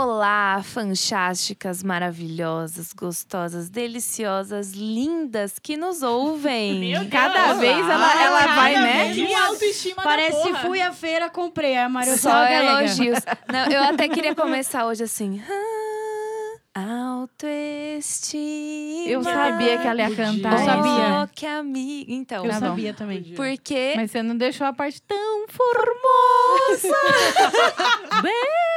Olá, fantásticas, maravilhosas, gostosas, deliciosas, lindas que nos ouvem. Meu Deus. Cada vez ela, ela Cada vai, né? Que autoestima Parece da porra. fui à feira, comprei. A Maria Só elogios. Não, eu até queria começar hoje assim. "Ah, Autoestima. Eu sabia que ela ia cantar. Eu sabia. Oh, que amiga. Então, Eu Tá bom. sabia também. porque Mas você não deixou a parte tão formosa.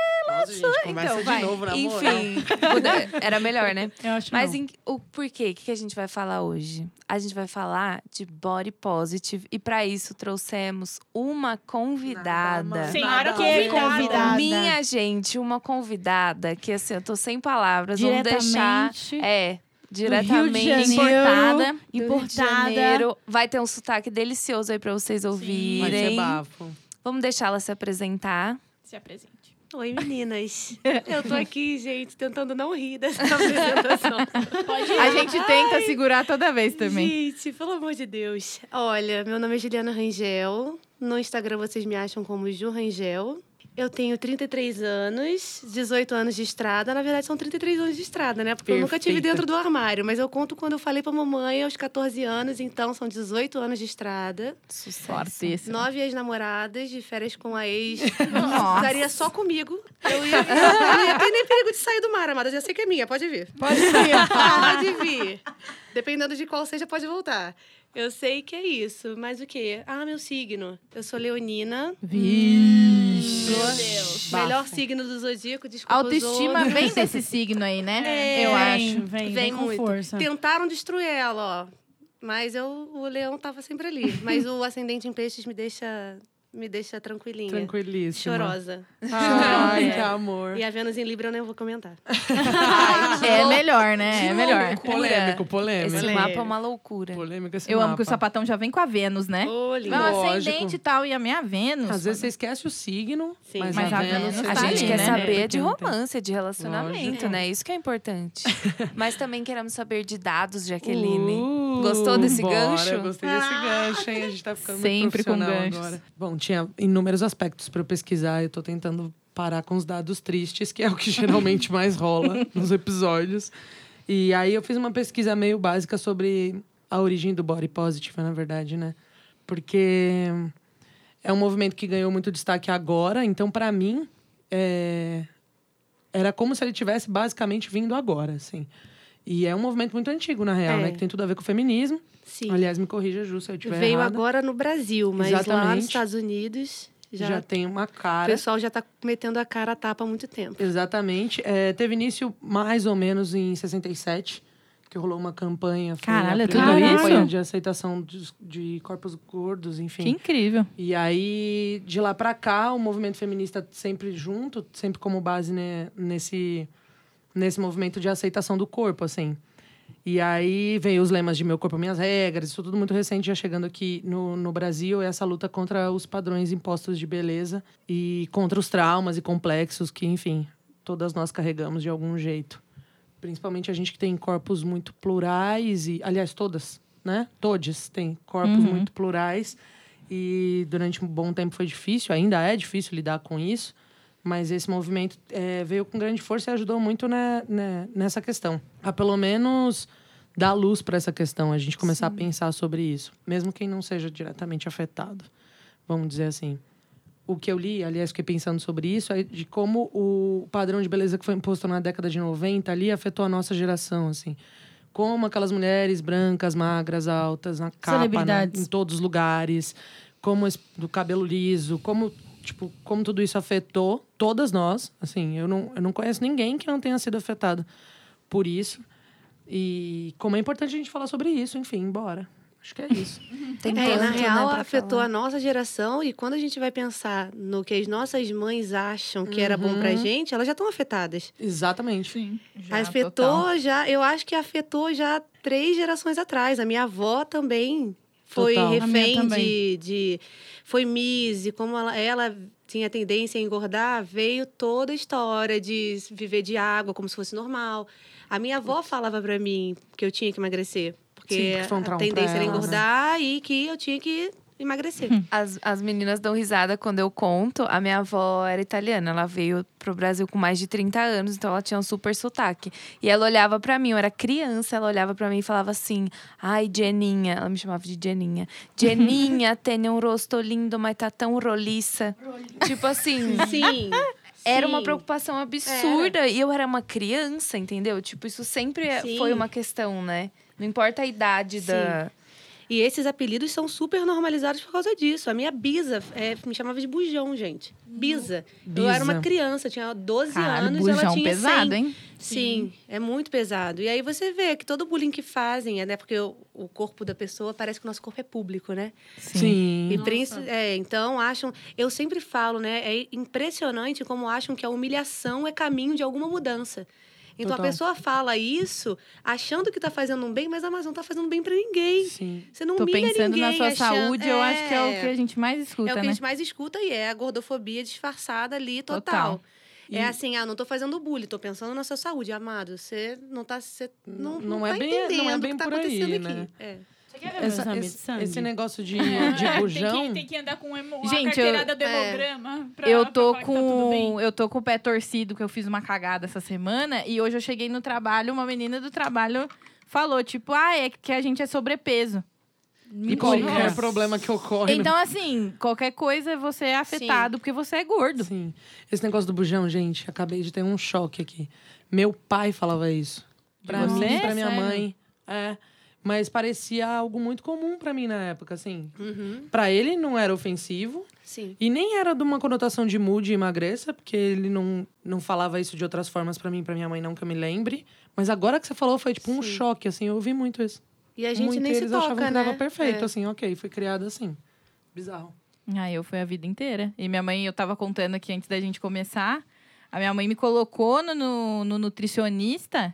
Nossa, gente, começa então, de vai. novo na moral. Enfim, era melhor, né? Eu acho Mas não. em- o porquê? O que que a gente vai falar hoje? A gente vai falar de body positive e para isso trouxemos uma convidada. mais. Senhora Nada Que convidada. convidada. Minha gente, uma convidada que assim, eu tô sem palavras. Vamos deixar. Diretamente É, diretamente Janeiro, importada. Importada. Janeiro. Vai ter um sotaque delicioso aí pra vocês Vai ser ouvirem. bafo. Vamos deixar ela se apresentar. Se apresente. Oi, meninas. Eu tô aqui, gente, tentando não rir dessa apresentação. Pode A gente tenta segurar toda vez também. Gente, pelo amor de Deus. Olha, meu nome é Juliana Rangel. No Instagram vocês me acham como Ju Rangel. Eu tenho 33 anos, 18 anos de estrada. Na verdade, são 33 anos de estrada, né? Porque eu nunca tive Perfeita. dentro do armário. Mas eu conto quando eu falei pra mamãe aos 14 anos. Então, são 18 anos de estrada. Sucesso. Nove ex-namoradas, de férias com a ex. Nossa. Ficaria só comigo. Eu ia, eu ia ter nem perigo de sair do mar, amada. Já sei que é minha, pode vir. Pode vir. Pode vir. Dependendo de qual seja, pode voltar. Eu sei que é isso. Mas o quê? Ah, meu signo. Eu sou leonina. Vixe. Meu Deus. Melhor signo do zodíaco, desculpa Autoestima vem desse signo aí, né? É, Eu vem, acho. Vem, vem, Vem com muito. força. Tentaram destruir ela, ó. Mas eu, o leão tava sempre ali. Mas o ascendente em peixes me deixa, me deixa tranquilinha. Tranquilíssima. Chorosa. Ai, É. que amor. E a Vênus em Libra eu nem vou comentar. É melhor, né? É melhor. Polêmico, polêmico. Esse mapa é uma loucura. Polêmico esse Eu amo mapa. que o sapatão já vem com a Vênus, né? Ô, lindo. Meu Lógico. ascendente e tal, e a minha Vênus. Às vezes você esquece o signo, Sim. mas, Mas a, a Vênus... Vênus você A tá gente ali, quer né? saber de romance, de relacionamento, Lógico. né? Isso que é importante. Mas também queremos saber de dados, Jaqueline. Uh, Gostou desse bora, gancho? Eu gostei desse gancho, hein? A gente tá ficando Sempre muito com profissional ganchos. agora. Bom, tinha inúmeros aspectos eu pesquisar. Eu tô tentando parar com os dados tristes, que é o que geralmente mais rola nos episódios. E aí eu fiz uma pesquisa meio básica sobre a origem do body positive, na verdade, né? Porque é um movimento que ganhou muito destaque agora. Então, pra mim, é, era como se ele tivesse basicamente vindo agora, assim. E é um movimento muito antigo, na real, É. né? Que tem tudo a ver com o feminismo. Sim. Aliás, me corrija, Ju, se eu estiver Veio errada. agora no Brasil, mas lá Exatamente. nos Estados Unidos já, Já, tem uma o cara. pessoal já tá metendo a cara a tapa há muito tempo. Exatamente. É, teve início mais ou menos em 67, que rolou uma campanha. Caralho, é tudo campanha isso? de aceitação de, de corpos gordos, enfim. Que incrível. E aí, de lá pra cá, o movimento feminista sempre junto, sempre como base né, nesse, nesse movimento de aceitação do corpo, assim. E aí veio os lemas de meu corpo, minhas regras, isso tudo muito recente, já chegando aqui no, no Brasil, essa luta contra os padrões impostos de beleza e contra os traumas e complexos que, enfim, todas nós carregamos de algum jeito. Principalmente a gente que tem corpos muito plurais e, aliás, todas, né? Todes têm corpos Uhum. muito plurais e durante um bom tempo foi difícil, ainda é difícil lidar com isso, mas esse movimento eh, veio com grande força e ajudou muito né, né, nessa questão. A pelo menos dar luz para essa questão, a gente começar a pensar sobre isso, mesmo quem não seja diretamente afetado, vamos dizer assim. O que eu li, aliás, fiquei pensando sobre isso, é de como o padrão de beleza que foi imposto na década de 90 ali afetou a nossa geração, assim. Como aquelas mulheres brancas, magras, altas, na capa, na, Celebridades. em todos os lugares, como esse, do cabelo liso, como tipo, como tudo isso afetou todas nós, assim, eu não, eu não conheço ninguém que não tenha sido afetado por isso. E como é importante a gente falar sobre isso, enfim, bora. Acho que é isso. Tem É, tanto, na né, real, pra afetou falar. a nossa geração e quando a gente vai pensar no que as nossas mães acham que era bom pra Uhum. gente, elas já estão afetadas. Exatamente. Sim. Já, afetou total. já, eu acho que afetou já três gerações atrás. A minha avó também foi Total. Refém também. de, de. Foi Mise, como ela, ela tinha tendência a engordar, veio toda a história de viver de água como se fosse normal. A minha avó falava pra mim que eu tinha que emagrecer. Porque, Sim, porque foi um a tendência era ela, né? engordar e que eu tinha que emagrecer. As, as meninas dão risada quando eu conto. A minha avó era italiana. Ela veio pro Brasil com mais de 30 anos, então ela tinha um super sotaque. E ela olhava pra mim, eu era criança, ela olhava pra mim e falava assim: Ai, Jeninha. Ela me chamava de Jeninha. Jeninha tem um rosto lindo, mas tá tão roliça. tipo assim. Sim. Era sim. uma preocupação absurda. E eu era uma criança, entendeu? Tipo, isso sempre é- Sim. foi uma questão, né? Não importa a idade da. E esses apelidos são super normalizados por causa disso. A minha bisa é, me chamava de bujão, gente. Bisa. Eu era uma criança, tinha 12 Caralho, anos e ela bujão tinha pesado, 100. hein? Sim, é muito pesado. E aí você vê que todo bullying que fazem, é, né? Porque o, o corpo da pessoa parece que o nosso corpo é público, né? Sim. E princi- é, então acham. Eu sempre falo, né? É impressionante como acham que a humilhação é caminho de alguma mudança. Então Total. a pessoa fala isso achando que tá fazendo um bem, mas a Amazon tá fazendo bem pra ninguém. Sim. Você não Tô humilha pensando ninguém na sua achando- saúde, eu acho que é o que a gente mais É escuta, o que a né? gente mais escuta e é a gordofobia disfarçada ali total. Total. É assim, ah, não tô fazendo bullying, tô pensando na sua saúde, amado. Você não tá, você não, Não não é tá bem- não é entendendo o bem que tá por aí, acontecendo né? aqui. É. Você quer ver Essa- exame de esse, sangue? esse negócio de, É, de bujão. Tem que, tem que andar com emo, a Gente, eu- carteirada do é. hemograma pra, Eu pra tô que tá tudo bem. com eu tô com o pé torcido que eu fiz uma cagada essa semana e hoje eu cheguei no trabalho, uma menina do trabalho falou tipo, ah, é que a gente é sobrepeso. E qualquer Nossa. problema que ocorre. Então assim, qualquer coisa você é afetado porque você é gordo. Sim. Esse negócio do bujão, gente, acabei de ter um choque aqui. Meu pai falava isso. Pra você? mim, pra minha Sério? mãe. É. Mas parecia algo muito comum pra mim na época, assim. Uhum, Pra ele não era ofensivo. sim. E nem era de uma conotação de mude e emagreça, porque ele não, não falava isso de outras formas pra mim, pra minha mãe, não que eu me lembre. Mas agora que você falou, foi tipo um Sim. choque, assim. Eu ouvi muito isso. E a gente muito nem se eles toca, achavam que né? dava perfeito, É. assim, ok, fui criada assim. Bizarro. Ah, eu fui a vida inteira. E minha mãe, eu tava contando aqui antes da gente começar, a minha mãe me colocou no, no, no nutricionista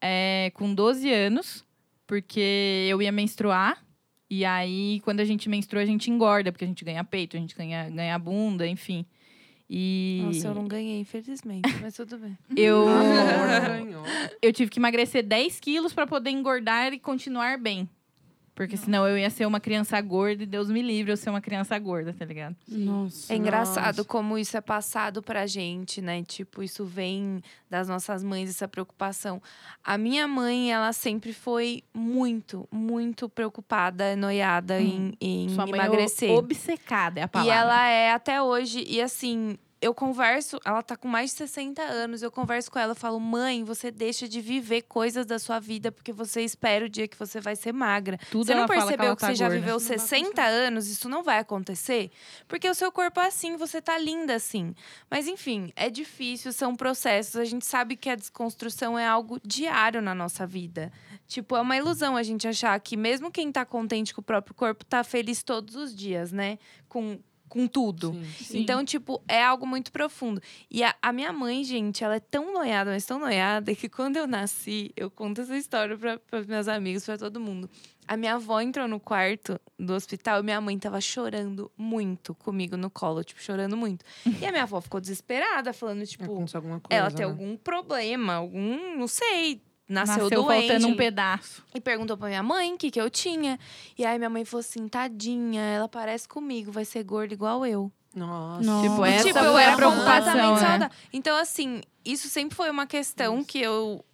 é, com 12 anos, porque eu ia menstruar. E aí, quando a gente menstrua, a gente engorda, porque a gente ganha peito, a gente ganha, ganha bunda, enfim. E Nossa, eu não ganhei, infelizmente, mas tudo bem. eu, eu tive que emagrecer 10 quilos pra poder engordar e continuar bem. Porque senão eu ia ser uma criança gorda e Deus me livre eu ser uma criança gorda, tá ligado? Nossa. É engraçado Nossa. como isso é passado pra gente, né? Tipo, isso vem das nossas mães, essa preocupação. A minha mãe, ela sempre foi muito, muito preocupada, noiada em, em Sua mãe emagrecer. é obcecada, é a E palavra. ela é até hoje. E assim, eu converso, ela tá com mais de 60 anos, eu converso com ela, eu falo, mãe, você deixa de viver coisas da sua vida porque você espera o dia que você vai ser magra. Tudo você não que percebeu que, tá você já gorda. viveu Isso não vai 60 anos, isso não vai acontecer? Porque o seu corpo é assim, você tá linda assim. Mas enfim, é difícil, são processos. A gente sabe que a desconstrução é algo diário na nossa vida. Tipo, é uma ilusão a gente achar que mesmo quem tá contente com o próprio corpo tá feliz todos os dias, né? Com, com tudo. Sim. Sim. Então, tipo, é algo muito profundo. E a, a minha mãe, gente, ela é tão noiada, mas tão noiada, que quando eu nasci, eu conto essa história para meus amigos, para todo mundo. A minha avó entrou no quarto do hospital e minha mãe tava chorando muito comigo no colo, tipo, chorando muito. E a minha avó ficou desesperada, falando, tipo, Aconteceu alguma coisa. ela tem né? algum problema, algum, não sei, nasceu, Nasceu doente. faltando um pedaço. E perguntou pra minha mãe o que, que eu tinha. E aí minha mãe falou assim: tadinha, ela parece comigo, vai ser gorda igual eu. Nossa. Nossa. Tipo, E, essa tipo, eu era preocupação, né? Então, assim, isso sempre foi uma questão que eu.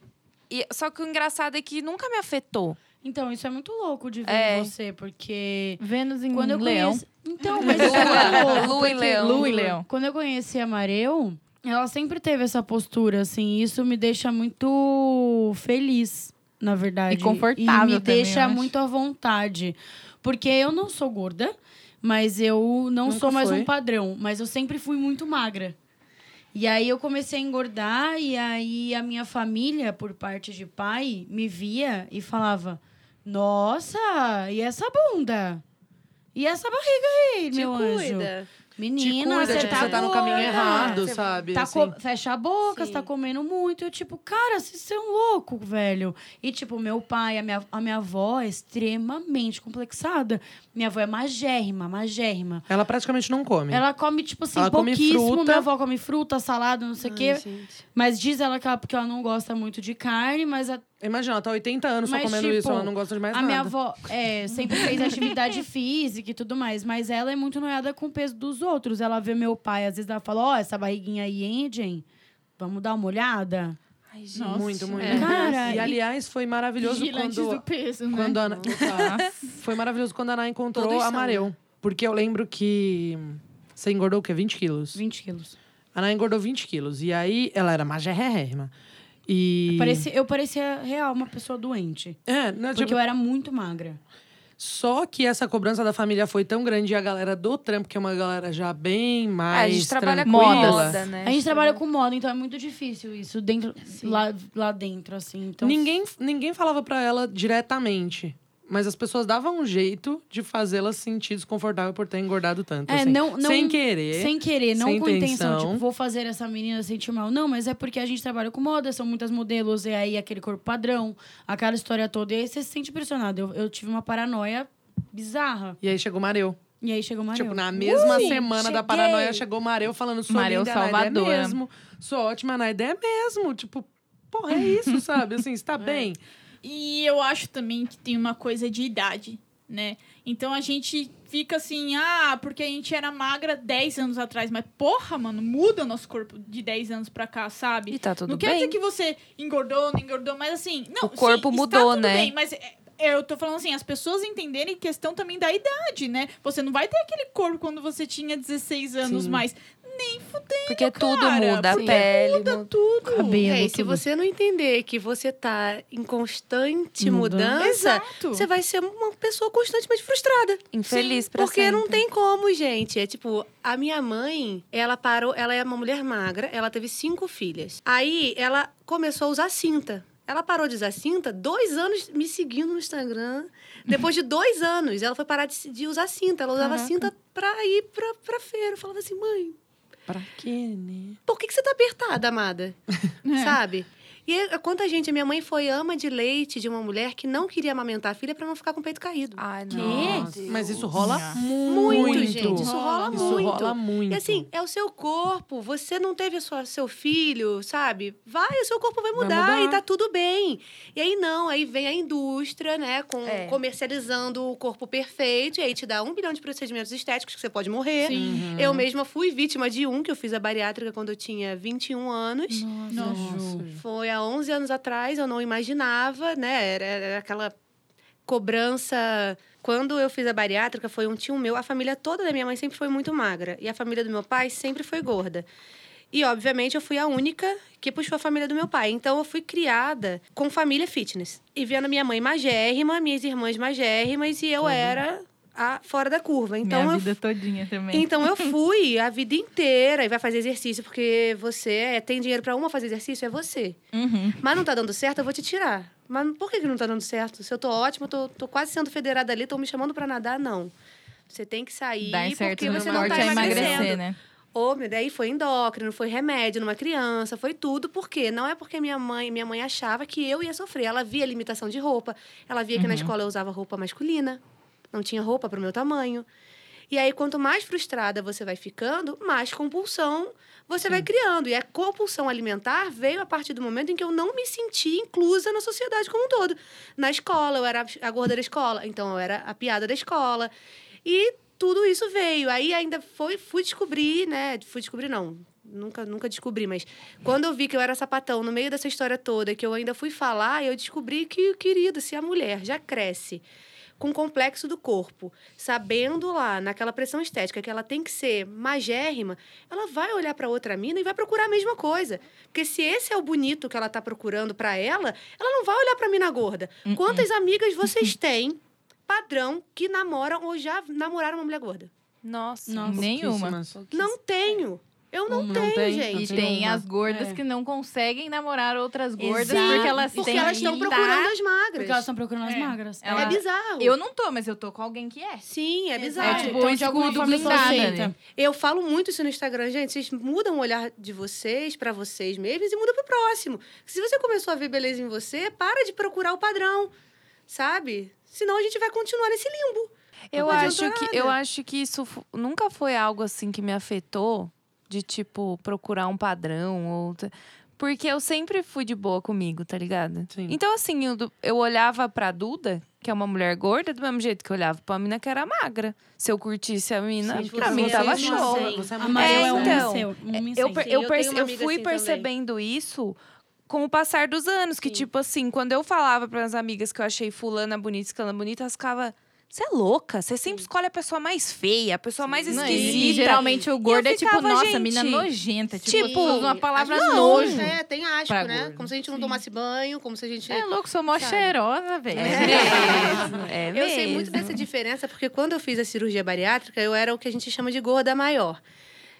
e- só que o engraçado é que nunca me afetou. Então, isso é muito louco de ver É. você, porque Vênus em quando eu Leão. conheci... Então, mas isso é muito louco. Lu e Leão. Lu e Leão. Quando eu conheci a Mareu, ela sempre teve essa postura, assim. Isso me deixa muito feliz, na verdade. E confortável E me também, deixa muito à vontade. Porque eu não sou gorda, mas eu não Nunca sou mais foi? um padrão. Mas eu sempre fui muito magra. E aí eu comecei a engordar e aí a minha família, por parte de pai, me via e falava: Nossa, e essa bunda? E essa barriga aí, Te meu anjo? Menina, cuida, você tipo, tá, você tá no caminho errado, Você sabe? Tá assim. co- Fecha a boca, você tá Sim. comendo muito. Eu, tipo, cara, vocês são louco, velho. E, tipo, meu pai, a minha, a minha avó é extremamente complexada. Minha avó é magérrima, magérrima. Ela praticamente não come. Ela come, tipo assim, Ela come pouquíssimo. fruta. Minha avó come fruta, salada, não sei o quê. gente. Mas diz ela que ela, porque ela não gosta muito de carne, mas a, Imagina, ela tá 80 anos só Mas, comendo tipo, isso, ela não gosta de mais a nada. minha avó é, sempre fez atividade física e tudo mais, mas ela é muito noiada com o peso dos outros. Ela vê meu pai, às vezes ela fala: Ó, essa barriguinha aí, hein, Jen? Vamos dar uma olhada? Ai, gente. Nossa. Muito, muito. É. Cara, e aliás, foi maravilhoso quando, do peso, né? quando a Ana... Foi maravilhoso quando a Ana encontrou Todos a Mareu. Porque eu lembro que você engordou o quê? 20 quilos? 20 quilos. A Ana engordou 20 quilos. E aí, ela era magérrima. E... Parecia, eu parecia real uma pessoa doente. É, não, Porque tipo, eu era muito magra. Só que essa cobrança da família foi tão grande e a galera do trampo, que é uma galera já bem É, mais a gente trabalha com moda, né? A gente trabalha com moda, então é muito difícil isso dentro, lá, lá dentro, assim. Então, Ninguém, ninguém falava pra ela diretamente. Mas as pessoas davam um jeito de fazê-la se sentir desconfortável por ter engordado tanto. É, assim. não, não, sem querer. Sem querer, não sem com intenção. intenção. Tipo, vou fazer essa menina sentir mal. Não, mas é porque a gente trabalha com moda, são muitas modelos, e aí aquele corpo padrão, aquela história toda. E aí você se sente pressionado. Eu, eu tive uma paranoia bizarra. E aí chegou o Mareu. E aí chegou o Mario. Tipo, na mesma Ui, semana da cheguei. paranoia, chegou o Mareu falando sou Mareu linda, na salvadora. ideia mesmo. Sou ótima na ideia mesmo. Tipo, porra, é isso, sabe? Assim, você tá bem. E eu acho também que tem uma coisa de idade, né? Então a gente fica assim, ah, porque a gente era magra 10 anos atrás, mas porra, mano, muda o nosso corpo de 10 anos pra cá, sabe? E tá tudo não quer bem. dizer que você engordou, não engordou, mas assim, não, O corpo sim, mudou, né? Bem, mas é, eu tô falando assim, as pessoas entenderem questão também da idade, né? Você não vai ter aquele corpo quando você tinha 16 anos Sim. mais. Nem fudendo, Porque tudo cara, muda, a porque pele. muda muda. tudo. Cabelo, É, e se tudo. você não entender que você tá em constante Mudança. Exato. você vai ser uma pessoa constantemente frustrada. Infeliz pra Porque não sempre. tem como, gente. É tipo, a minha mãe, ela parou, ela é uma mulher magra, ela teve cinco filhas. Aí ela começou a usar cinta. Ela parou de usar cinta, dois anos me seguindo no Instagram. Depois de dois anos, ela foi parar de, de usar cinta. Ela usava Caraca. cinta pra ir pra, pra feira. Eu falava assim, mãe, Pra quê, né? por que, que você tá apertada, amada? É. Sabe? E é- quanta gente, a minha mãe foi ama de leite de uma mulher que não queria amamentar a filha pra não ficar com o peito caído. Ai, nossa. Mas isso rola Nossa. muito. Muito, gente. Isso rola Isso muito. rola muito. E assim, é o seu corpo. Você não teve a sua, seu filho, sabe? Vai, o seu corpo vai Vai mudar, mudar. e tá tudo bem. E aí não, aí vem a indústria, né? Com, É. Comercializando o corpo perfeito. E aí te dá um bilhão de procedimentos estéticos que você pode morrer. Sim. Eu mesma fui vítima de um, que eu fiz a bariátrica quando eu tinha 21 anos. Nossa. Foi há 11 anos atrás, eu não imaginava, né? Era, era aquela cobrança. Quando eu fiz a bariátrica, foi um tio meu. A família toda da minha mãe sempre foi muito magra. E a família do meu pai sempre foi gorda. E, obviamente, eu fui a única que puxou a família do meu pai. Então, eu fui criada com família fitness. E vendo minha mãe magérrima, minhas irmãs magérrimas, e eu era a fora da curva. Então, Minha eu vida todinha também. então eu fui a vida inteira e vai fazer exercício porque você é- tem dinheiro pra uma fazer exercício é você. Uhum. Mas não tá dando certo, eu vou te tirar. Mas por que, que não tá dando certo? Se eu tô ótima, tô, tô quase sendo federada ali, estão me chamando pra nadar, não. Você tem que sair Dar certo porque você não tá é emagrecendo. emagrecer, né? Ou, daí foi endócrino, foi remédio numa criança, foi tudo. Por quê? Não é porque minha mãe, minha mãe achava que eu ia sofrer. Ela via limitação de roupa. Ela via que na escola eu usava roupa masculina. Não tinha roupa pro meu tamanho. E aí, quanto mais frustrada você vai ficando, mais compulsão você vai criando. E a compulsão alimentar veio a partir do momento em que eu não me senti inclusa na sociedade como um todo. Na escola, eu era a gorda da escola, então eu era a piada da escola. E tudo isso veio. Aí ainda foi, fui descobrir, né? Fui descobrir, não. Nunca, nunca descobri, mas quando eu vi que eu era sapatão no meio dessa história toda, que eu ainda fui falar, eu descobri que, querido, se a mulher já cresce com complexo do corpo, sabendo lá, naquela pressão estética, que ela tem que ser magérrima, ela vai olhar para outra mina e vai procurar a mesma coisa. Porque se esse é o bonito que ela tá procurando para ela, ela não vai olhar para mina gorda. Quantas amigas vocês têm, padrão, que namoram ou já namoraram uma mulher gorda? Nossa. Nossa. Nenhuma. Não tenho. Eu não, Não tenho, tem, E gente. Sim, tem uma. as gordas É. que não conseguem namorar outras gordas Exato. porque elas Porque têm elas que estão procurando as magras. Porque elas estão procurando as É. magras. Ela- É bizarro. Eu não tô, mas eu tô com alguém que é. Sim, é É bizarro. tipo Então, alguma escudo blindado. né? Eu falo muito isso no Instagram, gente. Vocês mudam o olhar de vocês pra vocês mesmos e muda pro próximo. Se você começou a ver beleza em você, para de procurar o padrão, sabe? Senão a gente vai continuar nesse limbo. Eu acho que eu acho que isso nunca foi algo assim que me afetou de tipo procurar um padrão ou porque eu sempre fui de boa comigo, tá ligado? Sim. Então assim, eu, eu olhava pra Duda, que é uma mulher gorda, do mesmo jeito que eu olhava pra mina que era magra. Se eu curtisse a mina, Sim, pra mim é tava uma show. Você é A muito Maria é, É, um então. Um em Eu, eu, eu uma eu amiga fui assim também. percebendo isso com o passar dos anos. Que, Sim. tipo assim, quando eu falava para as amigas que eu achei fulana bonita, escala bonita, elas ficavam. Você é louca? Você sempre escolhe a pessoa mais feia, a pessoa mais Não, esquisita. e, e geralmente o gordo eu é tipo, ficava, nossa, gente, mina nojenta. Tipo, tipo, uma palavra Não, nojo. É, tem asco, né? gordo. Como se a gente não tomasse banho, como se a gente... É louco, sou mó Sabe? cheirosa, velho. É mesmo. É Eu sei muito mesmo. dessa diferença, porque quando eu fiz a cirurgia bariátrica, eu era o que a gente chama de gorda maior.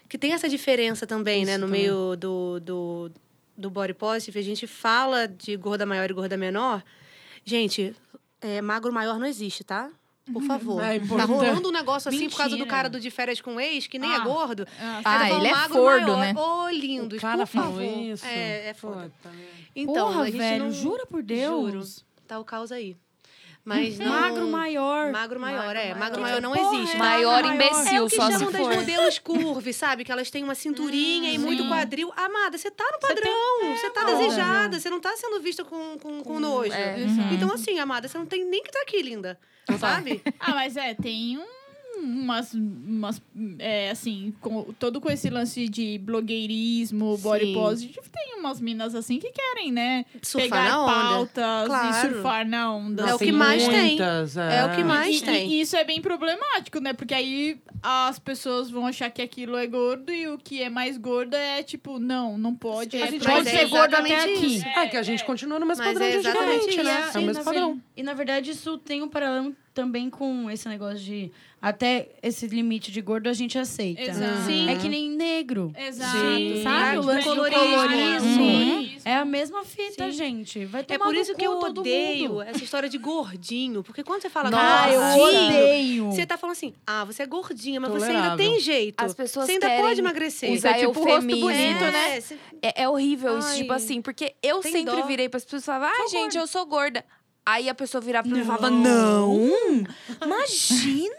Que tem essa diferença também, né? Isso No também. meio do, do, do body positive, a gente fala de gorda maior e gorda menor. Gente, é, magro maior não existe, tá? Por favor. É tá rolando um negócio assim por causa do Mentira. cara do de férias com ex, que nem é Ah. gordo. Ah, Ah, ele é fordo, né? Ô, lindos, O cara por favor. isso. É, é foda. Então, Porra, a gente velho, não... jura por Deus. Tá o caos aí. Mas não... Magro maior. Magro maior, é. Magro maior. maior não existe. é. Maior Maior. imbecil, É o que só se chamam das for. modelos curvy, sabe? Que elas têm uma cinturinha e muito sim. quadril. Amada, você tá no padrão. Você tá desejada. Você não tá sendo vista com, com, com nojo. é. Uhum. Então, assim, amada, você não tem nem que tá aqui, linda. Sabe? Ah, mas é, tem um, umas, umas é, assim, com, todo com esse lance de blogueirismo, body Sim. positive, tem umas minas assim que querem, né? Surfar pegar pautas Claro. e surfar na onda. É o Tem que mais tem. muitas, É o que mais E- tem. E, isso é bem problemático, né? Porque aí as pessoas vão achar que aquilo é gordo e o que é mais gordo é tipo, não, não pode. Sim, é a gente pode ser é gordo até exatamente aqui. isso. É que a gente continua no mesmo Mas padrão é de exatamente antigamente, né? isso. É o E, mesmo na padrão. E na verdade isso tem um paralelo também com esse negócio de até esse limite de gordo a gente aceita. Exato. Sim. É que nem negro. Exato. Sim. Sabe? O lance do Colorismo. colorismo. Uhum. É a mesma fita, Sim. gente. Vai É tomar por no isso que eu todo odeio mundo. essa história de gordinho. Porque quando você fala Ah, eu gordinho, odeio. Você tá falando assim, ah, você é gordinha, mas você ainda Tolerável. tem jeito. As pessoas você ainda pode emagrecer. usar tipo o rosto bonito, É, né? você- É, é horrível isso, Ai, tipo assim, porque eu tem sempre dó. virei pras pessoas e falava, ai, Sou gente, eu sou gorda. Aí a pessoa virava pra mim e falava, não, imagina,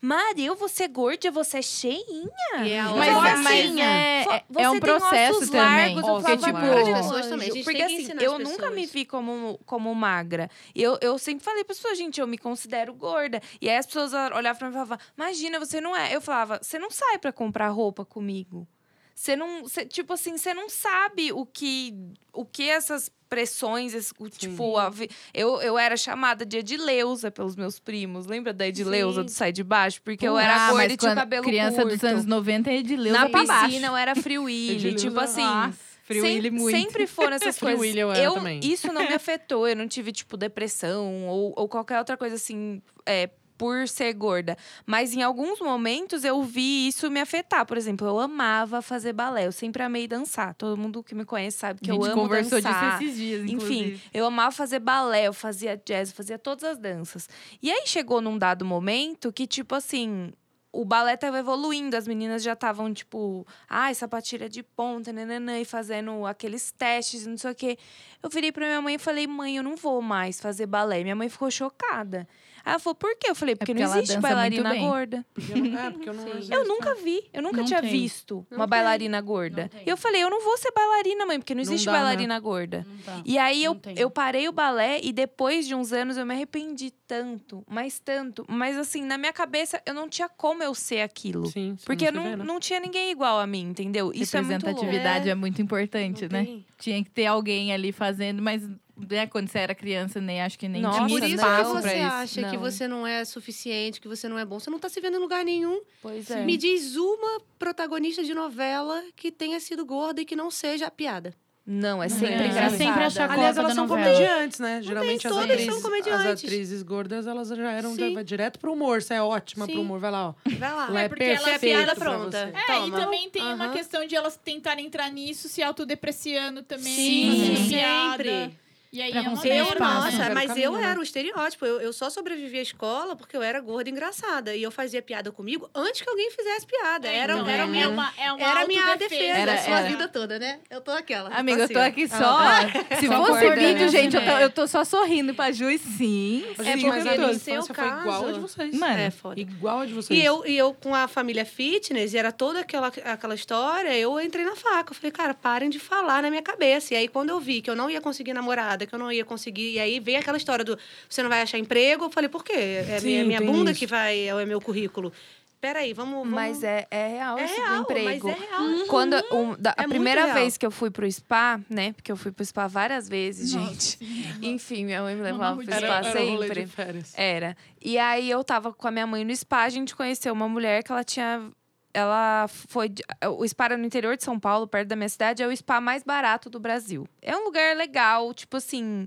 Maria, você é gorda, você é cheinha. E é a Mas, outra mas gracinha. é, é você um processo também. largos, eu Porque, tipo, também, a gente porque assim, eu as nunca me vi como, como magra. Eu, eu sempre falei para pessoas, gente, eu me considero gorda. E aí as pessoas olhavam pra mim e falavam, imagina, você não é. Eu falava, você não sai para comprar roupa comigo. Você não. Você, tipo assim, você não sabe o que, o que essas pressões, esse- tipo, a eu, eu era chamada de Edileuza pelos meus primos. Lembra da Edileuza Sim. do Sai de Baixo? Porque eu Ah, era gorda mas e tinha quando cabelo criança curto. dos anos 90 é de Leusa Na pra baixo. piscina eu era Free Willy, Edileuza, tipo assim. Nossa, Free muito. Sempre foram essas Free coisas. Willy eu era também. Isso não me afetou. Eu não tive, tipo, depressão ou, ou qualquer outra coisa assim, é, por ser gorda. Mas em alguns momentos eu vi isso me afetar. Por exemplo, eu amava fazer balé. Eu sempre amei dançar. Todo mundo que me conhece sabe que eu amo conversou dançar. disso esses dias, Enfim, inclusive. eu amava fazer balé, eu fazia jazz, eu fazia todas as danças. E aí chegou num dado momento que, tipo assim, o balé tava evoluindo, as meninas já estavam, tipo, ai, sapatilha de ponta, nananã, e fazendo aqueles testes e não sei o quê. Eu virei pra minha mãe e falei, mãe, eu não vou mais fazer balé. Minha mãe ficou chocada. Aí ela falou, por quê? Eu falei, porque, porque não existe bailarina gorda. Porque eu não, é, porque eu não. Eu nunca vi, eu nunca Não tinha tem. visto Não uma tem. bailarina gorda. E eu falei, eu não vou ser bailarina, mãe, porque não Não existe dá, né? bailarina gorda. Não tá. E aí eu, tem. eu parei o balé e depois de uns anos eu me arrependi tanto, mas tanto. Mas assim, na minha cabeça eu não tinha como eu ser aquilo. Sim, sim, Porque não, né? não tinha ninguém igual a mim, entendeu? Isso é muito. Representatividade É. é muito importante, Não né? tem. Tinha que ter alguém ali fazendo, mas né, quando você era criança, nem acho que nem Nossa, É tinha por isso espaço que pra você isso. acha que Não. você não é suficiente, que você não é bom. Você não tá se vendo em lugar nenhum. Pois é. Me diz uma protagonista de novela que tenha sido gorda e que não seja a piada. Não, é Não sempre é. engraçada. É sempre a chacota Aliás, elas são novela. comediantes, né? Geralmente as atrizes, são as atrizes gordas, elas já eram Sim. vai direto pro humor. Você é ótima pro Sim. humor. Vai lá, ó. Vai lá. Ela é porque ela- é piada pronta. É, e Toma. também tem uma questão de elas tentarem entrar nisso, se autodepreciando também. Sim, piada. sempre. E aí Pra é conseguir Eu, né? nossa, Era o mas caminho, eu né? era o estereótipo. Eu, eu só sobrevivi à escola porque eu era gorda e engraçada. E eu fazia piada comigo antes que alguém fizesse piada. É, era então, era, é, minha, uma, é uma era a minha defesa Era- a sua era. vida toda, né? Eu tô aquela. Amiga, eu tô assim, ó. aqui só. Se Só fosse vídeo, gente, eu tô, né? eu tô só sorrindo pra Ju e sim. É mas porque a minha no seu infância foi igual a de caso- vocês. Mano, É foda. Igual a de vocês. E eu, e eu, com a família fitness, e era toda aquela, aquela história, eu entrei na faca. Eu falei, cara, parem de falar na minha cabeça. E aí, quando eu vi que eu não ia conseguir namorada, que eu não ia conseguir. E aí vem aquela história do você não vai achar emprego. Eu falei, por quê? É Sim, minha, minha bunda isso. que vai, é o meu currículo. Peraí, vamos. vamos... Mas é, é real é isso do real, emprego. mas é real. Quando um, da- a É muito primeira real. vez que eu fui pro spa, né? Porque eu fui pro spa várias vezes, Nossa, gente. sim. Enfim, minha mãe me levava pro era, spa era rolê sempre. de férias. Era. E aí eu tava com a minha mãe no spa, a gente conheceu uma mulher que ela tinha. Ela foi. de- O spa era no interior de São Paulo, perto da minha cidade, é o spa mais barato do Brasil. É um lugar legal, tipo assim.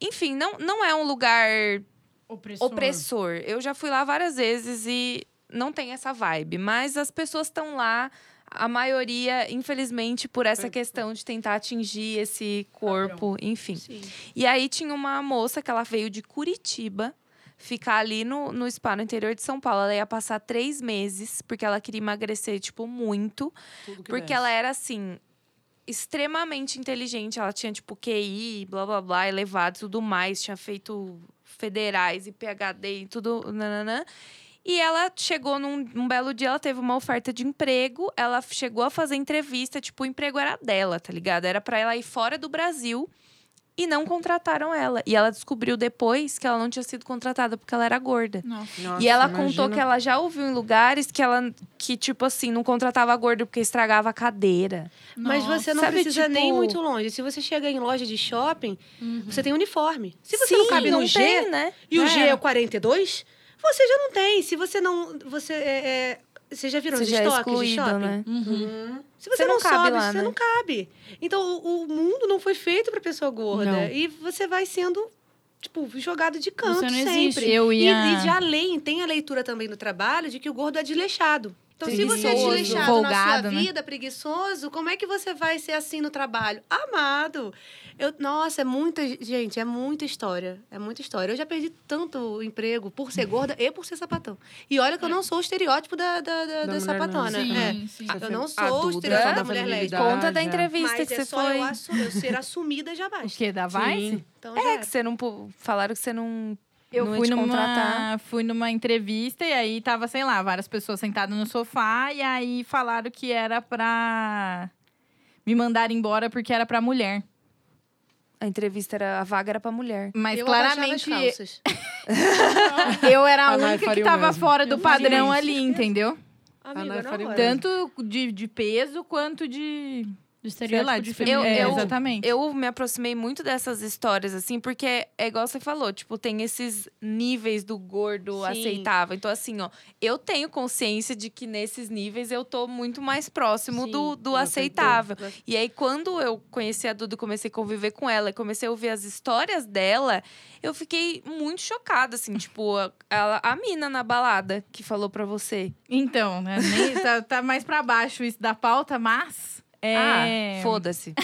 Enfim, não, não é um lugar Opressor. opressor. Eu já fui lá várias vezes e não tem essa vibe. Mas as pessoas estão lá, a maioria, infelizmente, por essa questão de tentar atingir esse corpo, enfim. Sim. E aí tinha uma moça que ela veio de Curitiba ficar ali no, no spa no interior de São Paulo. Ela ia passar três meses, porque ela queria emagrecer, tipo, muito. Porque desce. ela era assim. Extremamente inteligente. Ela tinha, tipo, QI, blá blá blá, elevado e tudo mais. Tinha feito federais e PHD e tudo. Nananã. E ela chegou num, num belo dia, ela teve uma oferta de emprego. Ela chegou a fazer entrevista, tipo, o emprego era dela, tá ligado? Era pra ela ir fora do Brasil. E não contrataram ela. E ela descobriu depois que ela não tinha sido contratada porque ela era gorda. Nossa. Nossa, E ela imagina. contou que ela já ouviu em lugares que ela, que, tipo assim, não contratava gordo porque estragava a cadeira. Mas Nossa. você não Sabe, precisa tipo- nem muito longe. Se você chega em loja de shopping, você tem uniforme. Se você Sim, não cabe no G, tem, né? e o Já G é o 42, você já não tem. Se você não. Você é. é você já virou Você os já é estoques de excluído, shopping? né? Uhum. Se você, Você não, não cabe sobe, lá, você né? não cabe. Então, o, o mundo não foi feito pra pessoa gorda. Não. E você vai sendo, tipo, jogado de canto Você não sempre. existe. Eu E, ia- e de além, tem a leitura também do trabalho de que o gordo é desleixado. Então, se você é Preguiçoso, desleixado na folgado, sua né? vida, preguiçoso, como é que você vai ser assim no trabalho? Amado. Eu, nossa, é muita. Gente, é muita história. É muita história. Eu já perdi tanto emprego por ser gorda e por ser sapatão. E olha que eu não sou o estereótipo da, da, da, Da da sapatona. Sim, É. sim. Eu não A sou o estereótipo da mulher lésbica. Conta da entrevista Mas que é você só foi. eu, eu ser assumida já O basta. quê? Da Vice? Então, É, é. que você não. Falaram que você não. Eu fui contratar. numa, fui numa entrevista e aí tava, sei lá, várias pessoas sentadas no sofá e aí falaram que era pra me mandar embora porque era pra mulher. A entrevista era. A vaga era pra mulher. Mas eu claramente eu era a A única que tava mesmo. fora do Eu padrão ali, entendeu? Amiga. Tanto de, de peso quanto de. Do Sei estereótipo lá, de feminino. Eu- é, eu- Exatamente. Eu me aproximei muito dessas histórias, assim, porque é igual você falou, tipo, tem esses níveis do gordo Sim. aceitável. Então, assim, ó, eu tenho consciência de que nesses níveis eu tô muito mais próximo Sim, do, do do aceitável. aceitou. E aí, quando eu conheci a Duda e comecei a conviver com ela e comecei a ouvir as histórias dela, eu fiquei muito chocada, assim, tipo, a, ela- a mina na balada que falou pra você. Então, né? tá, tá mais pra baixo isso da pauta, mas. É... Ah, foda-se.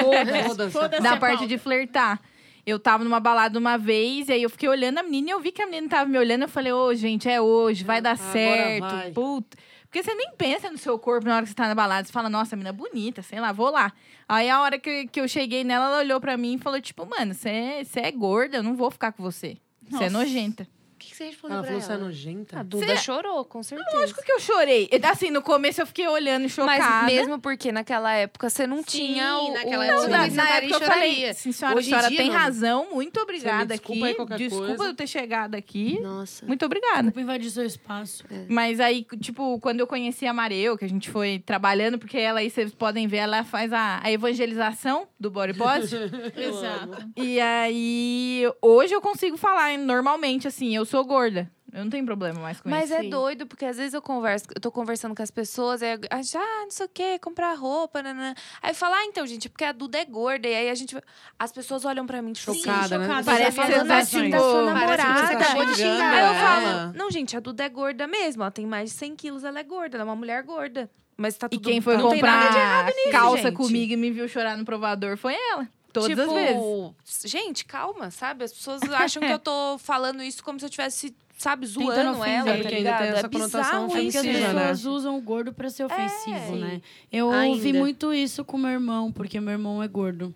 Foda-se. Foda-se da parte pauta. de flertar. Eu tava numa balada uma vez, e aí eu fiquei olhando a menina e eu vi que a menina tava me olhando. Eu falei, ô, gente, é hoje, vai dar Agora certo. vai. Puta. Porque você nem pensa no seu corpo na hora que você tá na balada. Você fala, nossa, a menina é bonita, sei lá, vou lá. Aí a hora que, que eu cheguei nela, ela olhou pra mim e falou, tipo, mano, você é, gorda, eu não vou ficar com você. Você é nojenta. Que você respondeu Ela pra falou, você é nojenta? A Duda chorou, com certeza. Lógico que eu chorei. E, Assim, no começo eu fiquei olhando chocada. Mas mesmo porque naquela época você não Sim, tinha o. naquela época Não, você na, não na época eu falei, sim, senhora, Hoje a senhora dia, tem não. razão, muito obrigada desculpa aqui. aí qualquer Desculpa coisa. eu ter chegado aqui. Nossa. Muito obrigada. Desculpa invadir seu espaço. Mas aí, tipo, quando eu conheci a Mareu, que a gente foi trabalhando, porque ela aí, vocês podem ver, ela faz a, a evangelização do body positive. Exato. e aí, hoje eu consigo falar normalmente, assim, eu sou gorda. Eu não tenho problema mais com Mas isso. é Sim. doido, porque às vezes eu converso, eu tô conversando com as pessoas, aí a gente, ah, não sei o quê, comprar roupa, nanã. Aí fala, ah, então, gente, é porque a Duda é gorda. E aí a gente. As pessoas olham pra mim, tipo, Chocada, né? chocada. Parece Você tá que falando você tá, assim da sua parece que você namorada. tá. Aí eu falo, ela. não, gente, a Duda é gorda mesmo. Ela tem mais de 100 quilos, ela é gorda. Ela é uma mulher gorda. Mas tá E tudo quem foi não tem nada de comprar errado nisso, calça gente. comigo e me viu chorar no provador foi ela. Todas tipo, as vezes. Gente, calma, sabe? As pessoas acham que eu tô falando isso como se eu tivesse, sabe, zoando ofender. ela, É tá porque ainda tem ligado? essa é conotação É porque isso, as ofensiva, né? pessoas usam o gordo pra ser ofensivo, sim. né? Eu Ainda. ouvi muito isso com meu irmão, porque meu irmão é gordo.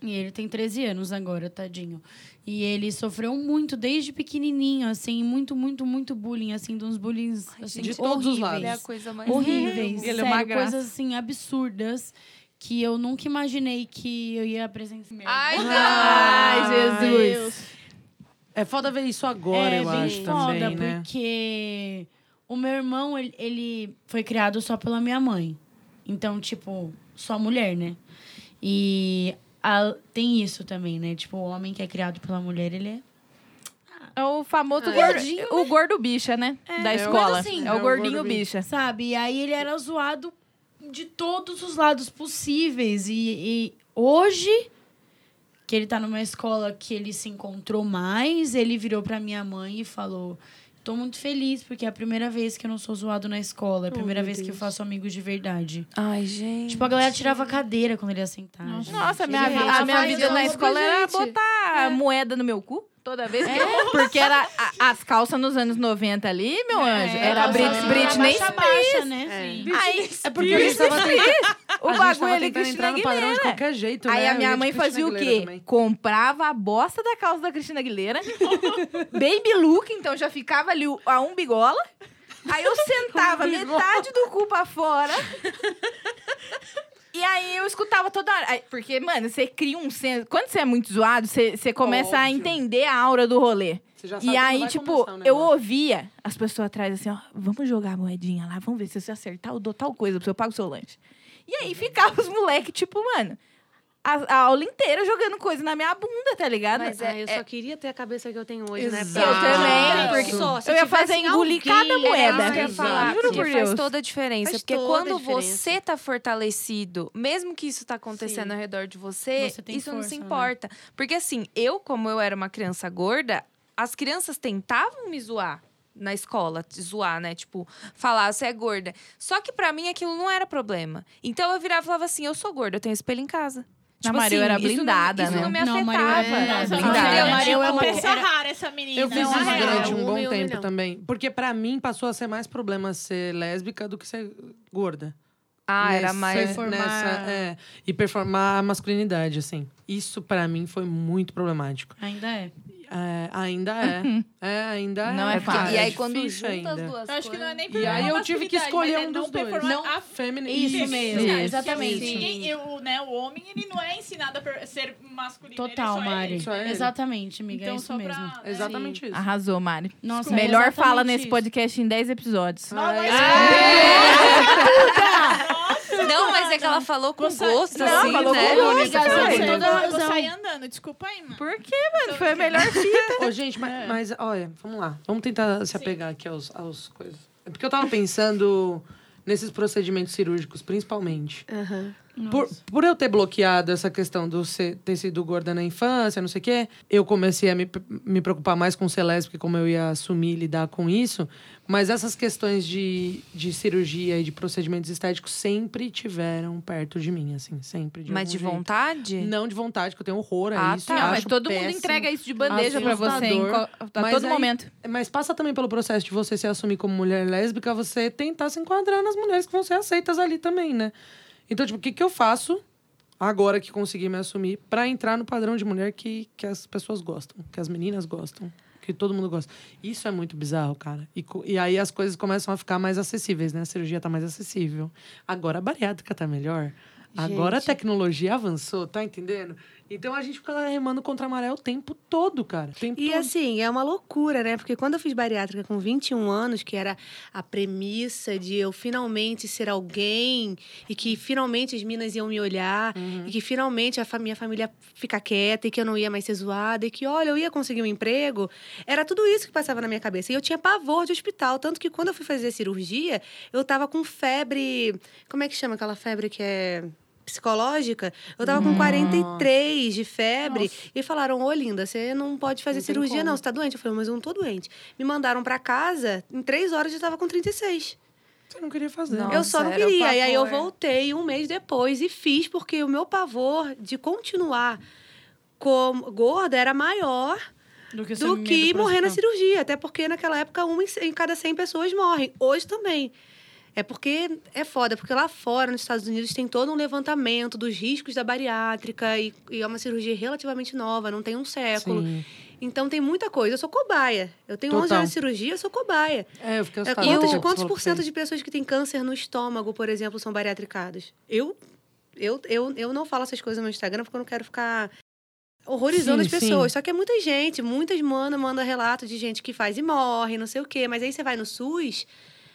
E ele tem 13 anos agora, tadinho. E ele sofreu muito desde pequenininho, assim, muito, muito, muito bullying, assim, de uns bullying assim, de todos os lados. Ele é a horríveis. coisa mais Horríveis, Ele é uma sério, graça. coisas assim absurdas que eu nunca imaginei que eu ia apresenciar. Ai, não! Ai, Jesus. É foda ver isso agora, é eu bem acho foda, também, né? porque o meu irmão, ele, ele foi criado só pela minha mãe. Então, tipo, só mulher, né? E a- tem isso também, né? Tipo, o homem que é criado pela mulher, ele é... É o famoso Ah, gordo, gordinho, o gordo bicha, né? da é o- escola. mas assim, é é o o gordinho gordo bicha. Sabe? E aí ele era zoado de todos os lados possíveis. E, e hoje, que ele tá numa escola que ele se encontrou mais, ele virou pra minha mãe e falou: Tô muito feliz, porque é a primeira vez que eu não sou zoado na escola. É a Oh, primeira meu vez que eu Deus. faço amigos de verdade. Ai, gente. Tipo, a galera tirava a cadeira quando ele ia sentar. Nossa. Nossa, a minha, a só minha vida na escola era botar moeda no meu cu. Toda vez que eu... Porque era a- as calças nos anos 90 ali, meu anjo. É, Era calça Brit, assim, Britney baixa, Spears. baixa, né? É. Aí, É porque a gente tava tentando, o a gente bagulho tava ali, tentando Cristina entrar no padrão de Aguilera. qualquer jeito, Aí né? a Eu minha ia de mãe Cristina fazia o Aguilera quê? também. Comprava a bosta da calça da Cristina Aguilera, baby look, então já ficava ali o- a umbigola. Aí eu sentava metade do cu pra fora. E aí eu escutava toda hora. Porque, mano, você cria um senso. Quando você é muito zoado, você, você começa a Óbvio. entender a aura do rolê. Você já sabe E aí, tipo, eu ouvia as pessoas atrás assim, ó, vamos jogar a moedinha lá, vamos ver se você acertar, eu dou tal coisa eu pago o seu lanche. E aí ficava os moleques, tipo, mano, a, a aula inteira jogando coisa na minha bunda, tá ligado? Mas Ah, é- eu só queria ter a cabeça que eu tenho hoje, né? Exato. Eu também, Porque só, se eu ia fazer engolir alguém- cada moeda. É isso que eu ia falar. Juro porque por faz Deus. toda a diferença. Faz porque quando diferença. você tá fortalecido, mesmo que isso tá acontecendo Sim. ao redor de você, Você isso não força, se né? importa. Porque assim, eu, como eu era uma criança gorda, as crianças tentavam me zoar na escola, zoar, né? Tipo, falar, você é gorda. Só que pra mim aquilo não era problema. Então eu virava e falava assim, eu sou gorda, eu tenho espelho em casa. Tipo Maria, eu era isso não- blindada, isso né? não me Não, a afetava. Maria eu era Nossa, blindada. Eu é uma era- peça rara essa menina. Eu fiz não, isso real. durante um bom tempo milhão. também. Porque pra mim passou a ser mais problema ser lésbica do que ser gorda. Ah, era Nessa- mais... Performar- Nessa, é, e performar a masculinidade, assim. Isso pra mim foi muito problemático. Ainda é. É, ainda é. é, ainda Não é. é fácil. e aí, É quando difícil junta as ainda. duas Eu acho que não é nem por E aí eu tive que escolher um dos dois. Não, a feminino. Isso Isso mesmo. Isso. Exatamente. Ninguém, eu, né, o homem, ele não é ensinado a ser masculino. Total, é Mari. Exatamente, amiga. Então, é isso só pra- mesmo. né, Exatamente isso. Arrasou, Mari. Nossa, é Melhor fala nesse isso. podcast em 10 episódios. Não, mas... Não, mas é que ela falou com Você- gosto, Não, assim, falou né? com gosto, Amiga, cara. Eu toda a vou razão. sair andando. Desculpa aí, mano. Por quê, mano? Foi a melhor fita. Ô, gente, mas, mas, olha, vamos lá. Vamos tentar se apegar aqui aos, aos coisas. É porque eu tava pensando nesses procedimentos cirúrgicos, principalmente. Aham. Por, por eu ter bloqueado essa questão do ser, ter sido gorda na infância, não sei o quê, eu comecei a me, me preocupar mais com ser lésbica, como eu ia assumir e lidar com isso. Mas essas questões de, de cirurgia e de procedimentos estéticos sempre tiveram perto de mim, assim, sempre. De Mas de jeito. vontade? Não de vontade, que eu tenho horror a Ah, isso. tá. Não, mas todo mundo péssimo. entrega isso de bandeja pra você em a todo aí- momento. Mas passa também pelo processo de você se assumir como mulher lésbica, você tentar se enquadrar nas mulheres que vão ser aceitas ali também, né? Então, tipo, o que, que eu faço agora que consegui me assumir pra entrar no padrão de mulher que, que as pessoas gostam, que as meninas gostam, que todo mundo gosta? Isso é muito bizarro, cara. E, e aí as coisas começam a ficar mais acessíveis, né? A cirurgia tá mais acessível. Agora a bariátrica tá melhor. Agora a Gente. tecnologia avançou, tá entendendo? Então a gente fica remando contra a maré o tempo todo, cara. Tempo E todo. assim, é uma loucura, né? Porque quando eu fiz bariátrica com 21 anos, que era a premissa de eu finalmente ser alguém e que finalmente as minas iam me olhar Uhum. e que finalmente a minha família ficar quieta e que eu não ia mais ser zoada e que, olha, eu ia conseguir um emprego, era tudo isso que passava na minha cabeça. E eu tinha pavor de hospital, tanto que quando eu fui fazer cirurgia, eu tava com febre. Como é que chama aquela febre que é psicológica? Eu tava com 43 de febre e falaram: Ô, linda, você não pode fazer Não cirurgia, como. não. Você tá doente? Eu falei, mas eu não tô doente. Me mandaram pra casa, em três horas eu tava com 36. Você não queria fazer. Não. eu só não Nossa, queria. E aí eu voltei um mês depois e fiz, porque o meu pavor de continuar como gorda era maior Do que, do que morrer na cirurgia. Até porque naquela época, uma em cada 100 pessoas morrem. Hoje também. É porque é foda, porque lá fora, nos Estados Unidos, tem todo um levantamento dos riscos da bariátrica e, e é uma cirurgia relativamente nova, não tem um século. Sim. Então tem muita coisa. Eu sou cobaia. Eu tenho 11 Total. anos de cirurgia, eu sou cobaia. É, eu fiquei É, quantos que quantos por cento de pessoas que têm câncer no estômago, por exemplo, são bariatricadas? Eu, eu, eu, eu não falo essas coisas no meu Instagram porque eu não quero ficar horrorizando Sim, as pessoas. sim. Só que é muita gente, muitas manas mandam relato de gente que faz e morre, não sei o quê. Mas aí você vai no SUS,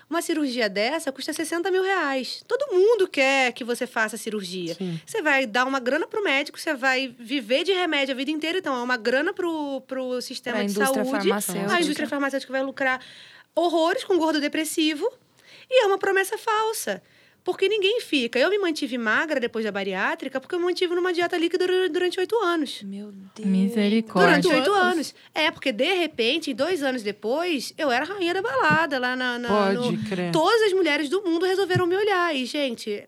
uma cirurgia dessa custa 60 mil reais. Todo mundo quer que você faça a cirurgia. Sim. Você vai dar uma grana pro médico, você vai viver de remédio a vida inteira, então é uma grana pro, pro sistema Pra de indústria saúde. farmacêutica. A indústria farmacêutica vai lucrar horrores com gordo depressivo e é uma promessa falsa. Porque ninguém fica. Eu me mantive magra depois da bariátrica porque eu me mantive numa dieta líquida dur- durante oito anos. Meu Deus. Misericórdia. Durante oito anos? É, porque de repente, dois anos depois, eu era a rainha da balada lá na. na- Pode no- crer. Todas as mulheres do mundo resolveram me olhar. E, gente,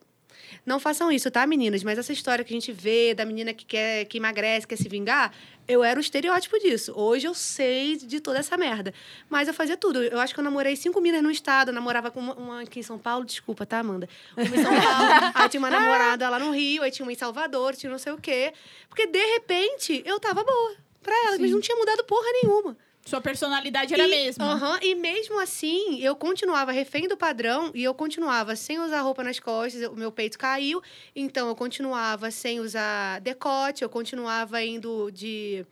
não façam isso, tá, meninas? Mas essa história que a gente vê da menina que quer que emagrece, quer se vingar, eu era o estereótipo disso. Hoje eu sei de toda essa merda. Mas eu fazia tudo. Eu acho que eu namorei cinco minas no estado. Eu namorava com uma, uma aqui em São Paulo. Desculpa, tá, Amanda? Uma em São Paulo. aí tinha uma namorada lá no Rio. Aí tinha uma em Salvador. Tinha não sei o quê. Porque, de repente, eu tava boa pra elas. Mas não tinha mudado porra nenhuma. Sua personalidade era a mesma. aham, e mesmo assim, eu continuava refém do padrão e eu continuava sem usar roupa nas costas, o meu peito caiu, então eu continuava sem usar decote, eu continuava indo de,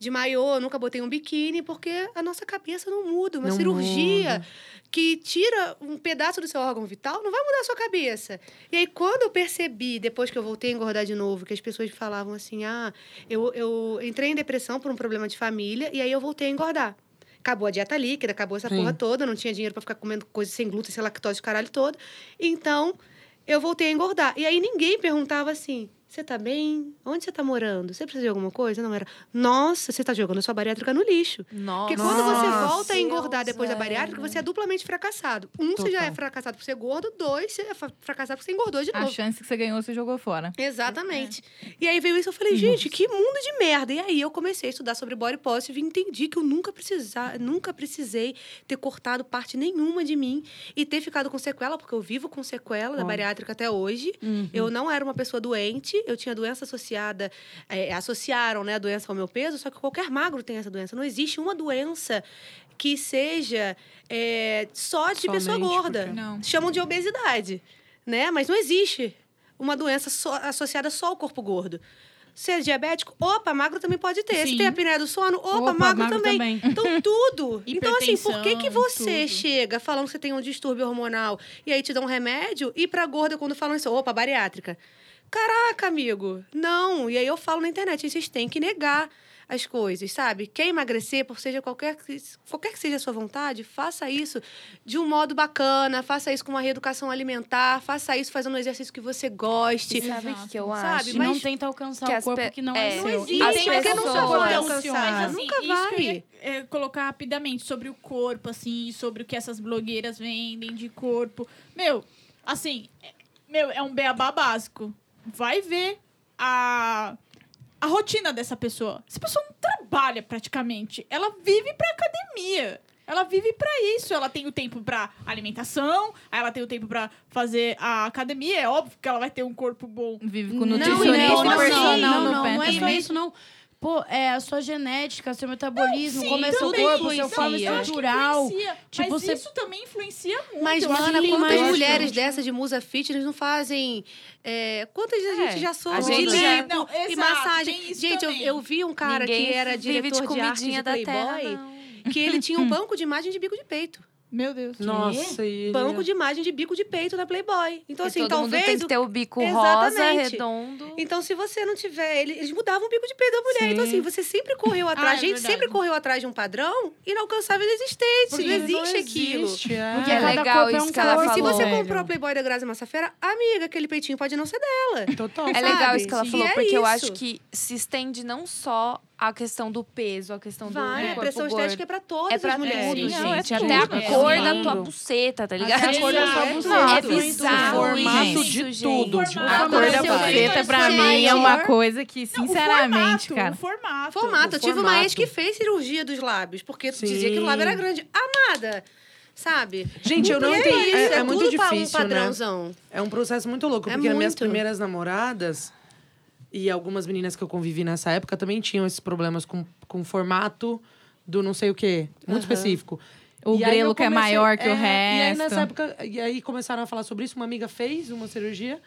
de maiô, eu nunca botei um biquíni, porque a nossa cabeça não muda. Uma Não cirurgia muda. que tira um pedaço do seu órgão vital não vai mudar a sua cabeça. E aí, quando eu percebi, depois que eu voltei a engordar de novo, que as pessoas falavam assim: ah, eu, eu entrei em depressão por um problema de família e aí eu voltei a engordar. Acabou a dieta líquida, acabou essa Sim. porra toda, não tinha dinheiro pra ficar comendo coisa sem glúten, sem lactose, o caralho todo. Então, eu voltei a engordar. E aí ninguém perguntava assim: você tá bem? Onde você tá morando? Você precisa de alguma coisa? Não era. Nossa, você tá jogando sua bariátrica no lixo. Nossa. Porque quando você volta a engordar Deus, depois da bariátrica, você é duplamente fracassado. Um, você já é Total. fracassado por ser gordo. Dois, você é fracassado por ser engordou de A novo. chance que você ganhou, você jogou fora. Exatamente. E aí veio isso, eu falei, gente, que mundo de merda. E aí eu comecei a estudar sobre body positive e entendi que eu nunca precisar, nunca precisei ter cortado parte nenhuma de mim e ter ficado com sequela, porque eu vivo com sequela da bariátrica até hoje. Eu não era uma pessoa doente, eu tinha doença associada, é, associaram né, a doença ao meu peso, só que qualquer magro tem essa doença. Não existe uma doença que seja é, só de pessoa Somente gorda. porque- Não. Chamam de obesidade, né? Mas não existe uma doença só- associada só ao corpo gordo. Se é diabético, opa, magro também pode ter. Se Sim. tem a apneia do sono, opa, Opa, magro, magro também. também. Então, tudo. então, assim, por que, que você tudo. chega falando que você tem um distúrbio hormonal e aí te dá um remédio e pra gorda, quando falam isso, opa, bariátrica? Caraca, amigo, não. E aí eu falo na internet, vocês têm que negar as coisas, sabe? Quer emagrecer, por seja qualquer, que- qualquer que seja a sua vontade, faça isso de um modo bacana, faça isso com uma reeducação alimentar, faça isso fazendo um exercício que você goste. Sabe o que eu Sabe, acho? E mas- não tenta alcançar que o corpo pe- que não é, é, Não seu. existe, As porque nunca pessoas- vai Mas, alcançar. assim, nunca isso que eu vai. ia, é, colocar rapidamente sobre o corpo, assim, sobre o que essas blogueiras vendem de corpo. Meu, assim, é- meu, é um beabá básico. Vai ver a, a rotina dessa pessoa. Essa pessoa não trabalha praticamente. Ela vive pra academia. Ela vive pra isso. Ela tem o tempo pra alimentação, ela tem o tempo pra fazer a academia. É óbvio que ela vai ter um corpo bom. Vive com Não, nutricionista não, e não, personal não, no não, pé não é só isso, não. Pô, é a sua genética, seu metabolismo, Sim, como é seu corpo, sua forma estrutural. influencia, Tipo, mas você- isso também influencia muito. Mas, mana, quantas mulheres dessas de musa fitness não fazem. é, quantas a gente É, já soube a de gente já- lipo Não, e exato, massagem. Gente, eu, eu vi um cara Ninguém que era diretor de, arte de comidinha da terra, Playboy, não. que ele tinha um banco de imagem de bico de peito. Meu Deus. Nossa, e ele- Banco de imagem de bico de peito na Playboy. Então, E assim, todo mundo talvez. tem que o- ter o bico rosa, Exatamente. redondo. Então, se você não tiver. ele- Eles mudavam o bico de peito da mulher. Então, Sim. assim, você sempre correu atrás. Ah, é a gente verdade. sempre correu atrás de um padrão inalcançável e inexistente. Porque não existe aquilo. existe, é. Porque É cada legal corpo é isso um que ela. E se falou. você comprou a Playboy da Grazi Massafera, amiga, aquele peitinho pode não ser dela. Total. É legal isso que ela falou, é porque eu isso. acho que se estende não só a questão do peso, a questão do Vai, corpo a pressão gordo. estética é pra todas É pra as mulheres. tudo, Não, é gente. tudo. Até a É, cor sim. da tua buceta, tá ligado? Até a cor da sua Exato. buceta. É bizarro O formato de tudo. A cor da buceta pra mim é uma coisa que, Não, o sinceramente, formato, cara. O formato. Formato. Eu tive uma ex que fez cirurgia dos lábios, porque Sim. dizia que o lábio era grande. Amada! Sabe? Gente, eu não E entendi. É, isso, É, é, é muito difícil, um né? É um processo muito louco, É porque as minhas muito. primeiras namoradas e algumas meninas que eu convivi nessa época também tinham esses problemas com, com formato do não sei o quê, muito Aham. específico. O E grelo eu que é comecei- maior que o E aí resto. nessa época, e aí começaram a falar sobre isso, uma amiga fez uma cirurgia,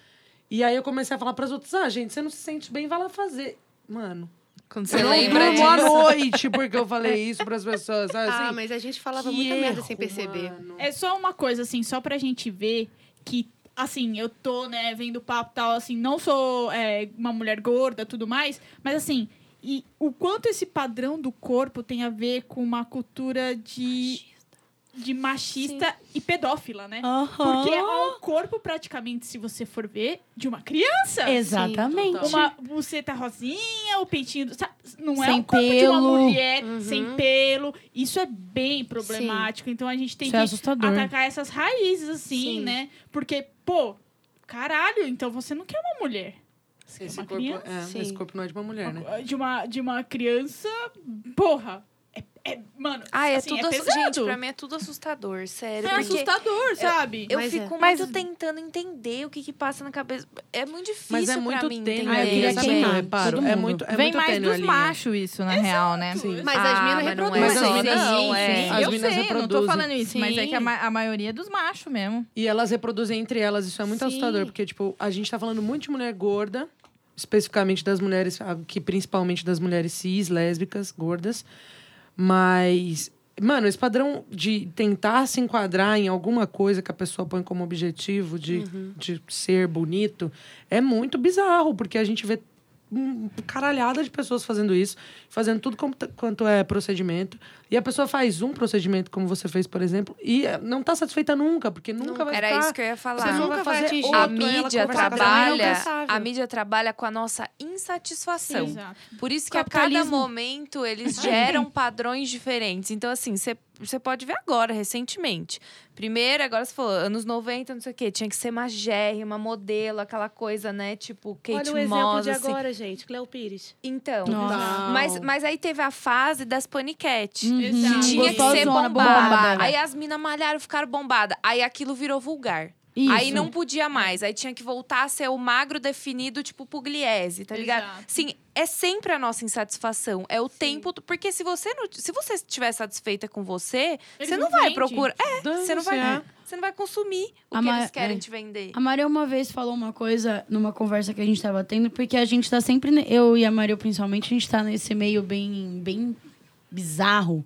e aí eu comecei a falar para as outras, ah, gente, você não se sente bem, vai lá fazer. Mano, Quando eu você não lembra durmo à disso. noite porque eu falei isso para as pessoas, sabe? Ah, assim? mas a gente falava muita merda erro, sem perceber. mano. É só uma coisa, assim, só pra gente ver que, assim, eu tô, né, vendo papo e tal, assim, não sou é, uma mulher gorda tudo mais, mas assim, e o quanto esse padrão do corpo tem a ver com uma cultura de. De machista e pedófila, né? Porque é um corpo, praticamente, se você for ver, de uma criança. Exatamente. total. Uma buceta rosinha, o peitinho. do- sabe? Não é Sem um corpo de uma pelo. mulher Uhum. sem pelo. Isso é bem problemático. Então a gente tem Isso é que assustador. atacar essas raízes, assim, Sim. né? Porque, pô, caralho, então você não quer uma mulher. Você Esse quer uma corpo, criança. é, esse corpo não é de uma mulher, né? De uma, de uma criança, porra. É, é- mano, Ah, é assim, tudo é assu- pesado. Gente, pra mim é tudo assustador, sério. é assustador, sabe? eu Mas fico é. Mas- muito tentando entender o que, que passa na cabeça. É muito difícil Mas é pra muito mim tênue. entender. Ah, eu queria eu reparo? É muito, é Vem muito mais dos machos isso, na real, né? Sim. Mas Ah, as minas é reproduzem. Mas as minas- não, é. Sim, As eu minas sei, não tô reproduzem. falando isso, mas é que a, Sim. ma- a maioria é dos machos mesmo. E elas reproduzem entre elas, isso é muito Sim. assustador, porque, tipo, a gente tá falando muito de mulher gorda, especificamente das mulheres, que principalmente das mulheres cis, lésbicas, gordas. Mas, mano, esse padrão de tentar se enquadrar em alguma coisa que a pessoa põe como objetivo de, de ser bonito é muito bizarro, porque a gente vê um caralhada de pessoas fazendo isso, fazendo tudo quanto é procedimento. E a pessoa faz um procedimento, como você fez, por exemplo, e eh, não tá satisfeita nunca, porque nunca vai Era ficar... isso que eu ia Você falar. nunca vai atingir. outro, A mídia pessoa, trabalha, a mídia trabalha com a nossa insatisfação. Exato. Por isso que a cada momento eles geram padrões diferentes. Então, assim, você pode ver agora, recentemente. Primeiro, agora você falou, anos 90, não sei o quê, tinha que ser magérrima, modelo, aquela coisa, né? Tipo, Kate Olha o exemplo Moss, de assim. agora, gente. Cleo Pires. Então. Mas, mas aí teve a fase das paniquete. Uhum. Exato. Tinha que ser bombada. bombada. Aí as minas malharam, ficaram bombadas. Aí aquilo virou vulgar. Isso. Aí não podia mais. Aí tinha que voltar a ser o magro definido, tipo Pugliese, tá ligado? Exato. Sim, é sempre a nossa insatisfação. É o tempo. do- Porque se você não. Se você estiver satisfeita com você, Eles você não não vai procurar. É, você não vai. é. Você não vai consumir o A que ma- eles querem é. te vender. A Maria uma vez falou uma coisa numa conversa que a gente tava tendo, porque a gente tá sempre. Eu e a Maria, principalmente, a gente tá nesse meio bem, bem bizarro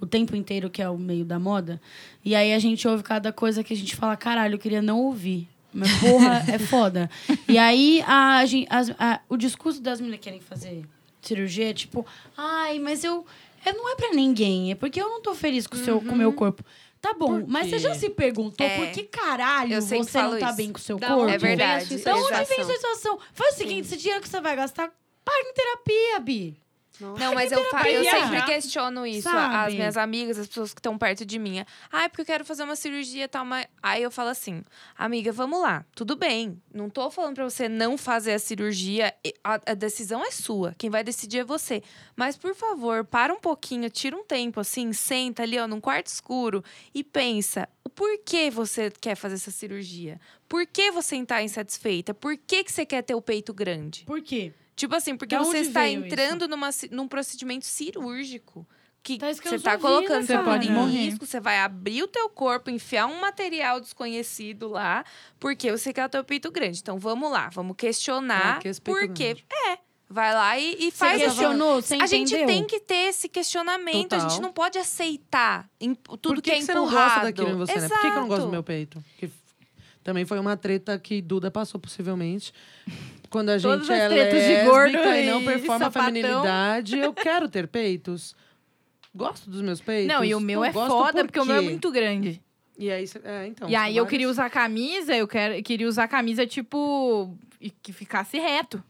o tempo inteiro, que é o meio da moda. E aí a gente ouve cada coisa que a gente fala, caralho, eu queria não ouvir. Mas porra, é foda. E aí a, as- a- o discurso das meninas que querem fazer cirurgia é tipo, ai, mas eu. é, não é pra ninguém, é porque eu não tô feliz com o seu- com o meu corpo. Tá bom, mas você já se perguntou É. por que caralho você não tá isso. bem com o seu Da corpo? É verdade. a Da onde vem essa situação? Faz o seguinte, esse dinheiro que você vai gastar, paga em terapia, Bi. Não, mas eu, fa- eu sempre questiono isso. Sabe? As minhas amigas, as pessoas que estão perto de mim. Ah, é porque eu quero fazer uma cirurgia e tal. Mas... Aí eu falo assim, amiga, vamos lá. Tudo bem. Não tô falando pra você não fazer a cirurgia. A, a decisão é sua. Quem vai decidir é você. Mas, por favor, para um pouquinho, tira um tempo assim, senta ali, ó, num quarto escuro e pensa. O porquê você quer fazer essa cirurgia? Por que você está insatisfeita? Por que, que você quer ter o peito grande? Por quê? Tipo assim, porque você está entrando numa, num procedimento cirúrgico. Que Tá que você tá vi colocando corpo pode em risco, você vai abrir o teu corpo, enfiar um material desconhecido lá, porque você quer o teu peito grande. Então vamos lá, vamos questionar Pra que esse peito por quê. grande? É, vai lá e, e Você faz a questionou? Você a gente tem que ter esse questionamento. A gente Total. não pode aceitar tudo Por que, que, é que você não empurrado. gosta daquilo em você, né? Por que, que eu não gosto do Exato. meu peito? Que f- também foi uma treta que Duda passou, possivelmente. Quando a Todas gente é tretas de lésbica gordo e não e performa a sapatão. feminilidade, eu quero ter peitos. Gosto dos meus peitos. Não, e o meu Não é foda, por porque o meu é muito grande. E aí, é, então. e aí eu queria usar camisa, eu quero, queria usar camisa, tipo, e que ficasse reto.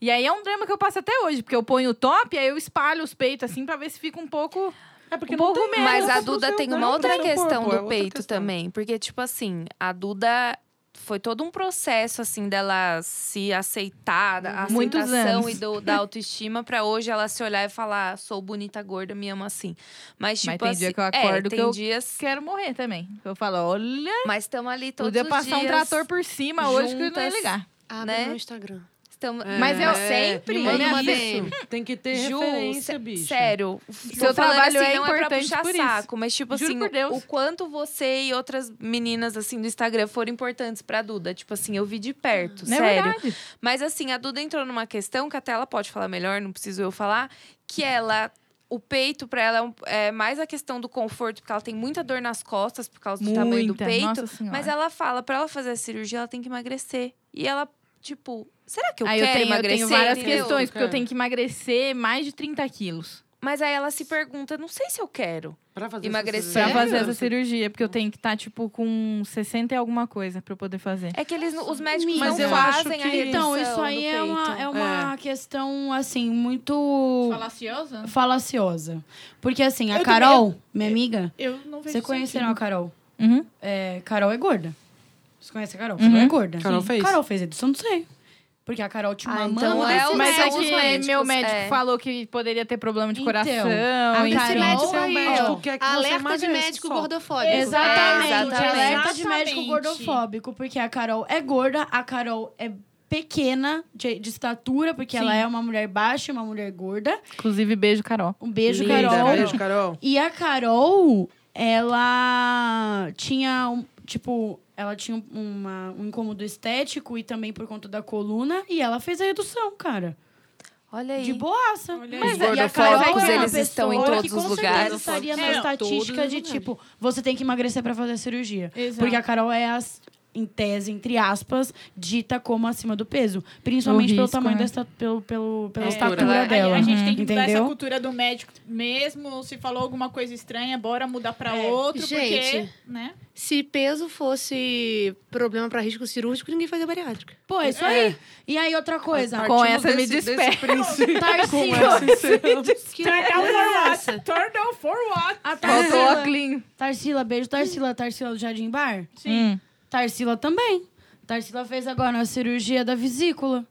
E aí é um drama que eu passo até hoje, porque eu ponho o top, aí eu espalho os peitos assim pra ver se fica um pouco. É porque um não pouco tem menos. Mas a Duda tem uma é outra questão corpo, é do outra peito questão. também. Porque, tipo assim, a Duda foi todo um processo, assim, dela se aceitar, Uhum. Muitos aceitação anos. e do- da autoestima, pra hoje ela se olhar e falar, sou bonita, gorda, me amo assim. Mas, tipo Mas tem assim. dia que eu é, acordo que tem eu- dias. Quero morrer também. Eu falo, olha, Mas estamos ali todos podia os passar um dias. trator por cima hoje que eu não ia juntas. ligar. Abre Né? no Instagram. Estamos... É, Mas eu sempre. me manda Isso. Tem que ter Ju, referência, bicho. Sério. Seu trabalho assim, é não é pra importante puxar por isso. saco, mas tipo Juro assim, por Deus. o quanto você e outras meninas assim do Instagram foram importantes pra Duda. Tipo assim, eu vi de perto, é sério. verdade. Mas assim, a Duda entrou numa questão que até ela pode falar melhor, não preciso eu falar, que ela o peito pra ela é, um- é mais a questão do conforto, porque ela tem muita dor nas costas por causa do tamanho do Muita, peito. Mas ela fala, pra ela fazer a cirurgia, ela tem que emagrecer. E ela, tipo, será que eu aí quero eu tenho, eu emagrecer? tenho várias entendeu? questões, porque eu Quero. tenho que emagrecer mais de 30 quilos Mas aí ela se pergunta, não sei se eu quero. Pra fazer Emagrecer. pra fazer essa cirurgia, porque eu tenho que estar, tipo, com 60 e alguma coisa pra eu poder fazer. É que eles, os médicos Mas não eu acho fazem a que- Então, redução isso aí é uma, é uma questão, assim, muito Falaciosa? falaciosa. Porque, assim, a Eu Carol, minha amiga, Eu não vejo você conheceram a. Carol? Uhum. É, Carol é gorda. Você conhece a Carol? Uhum. Carol é gorda. Carol fez? Carol fez edição do seio. Porque a Carol tinha uma Ah, mama então é o- Mas é que médicos, meu médico é. falou que poderia ter problema de Então, coração. a. Carol- médico Seu aí, médico ó. quer que você Alerta de médico só. gordofóbico. Exatamente, É, exatamente. alerta de médico gordofóbico, porque a Carol é gorda, a Carol é pequena de, de estatura, porque ela Sim. é uma mulher baixa, uma mulher gorda. Inclusive, beijo, Carol. Um beijo, Linda, Carol. Beijo, Carol. E a Carol, ela tinha, um, tipo, ela tinha uma, um incômodo estético e também por conta da coluna, e ela fez a redução, cara. Olha aí. De boaça. Olha Mas e Os Carol gordofóbicos, é uma eles estão em pessoa todos que, os com certeza, lugares. estaria na É, estatística de, tipo, você tem que emagrecer pra fazer a cirurgia. Exato. Porque a Carol é, as, em tese, entre aspas, dita como acima do peso. Principalmente O pelo risco, tamanho né? desta, pelo, pelo, pela É, estatura ela- a- dela. A, gente tem que mudar essa entendeu? cultura do médico mesmo. Se falou alguma coisa estranha, bora mudar pra É. outro, porque, Gente. né? Se peso fosse problema pra risco cirúrgico, ninguém fazia bariátrica. Pô, é isso aí. E aí, outra coisa. Com essa me desse- Turn down loucura for é? Turn down for what? A Tarsila. Tarsila, beijo, Tarsila. Tarsila do Jardim Bar? Sim. Hum. Tarsila também. Tarsila fez agora a cirurgia da vesícula.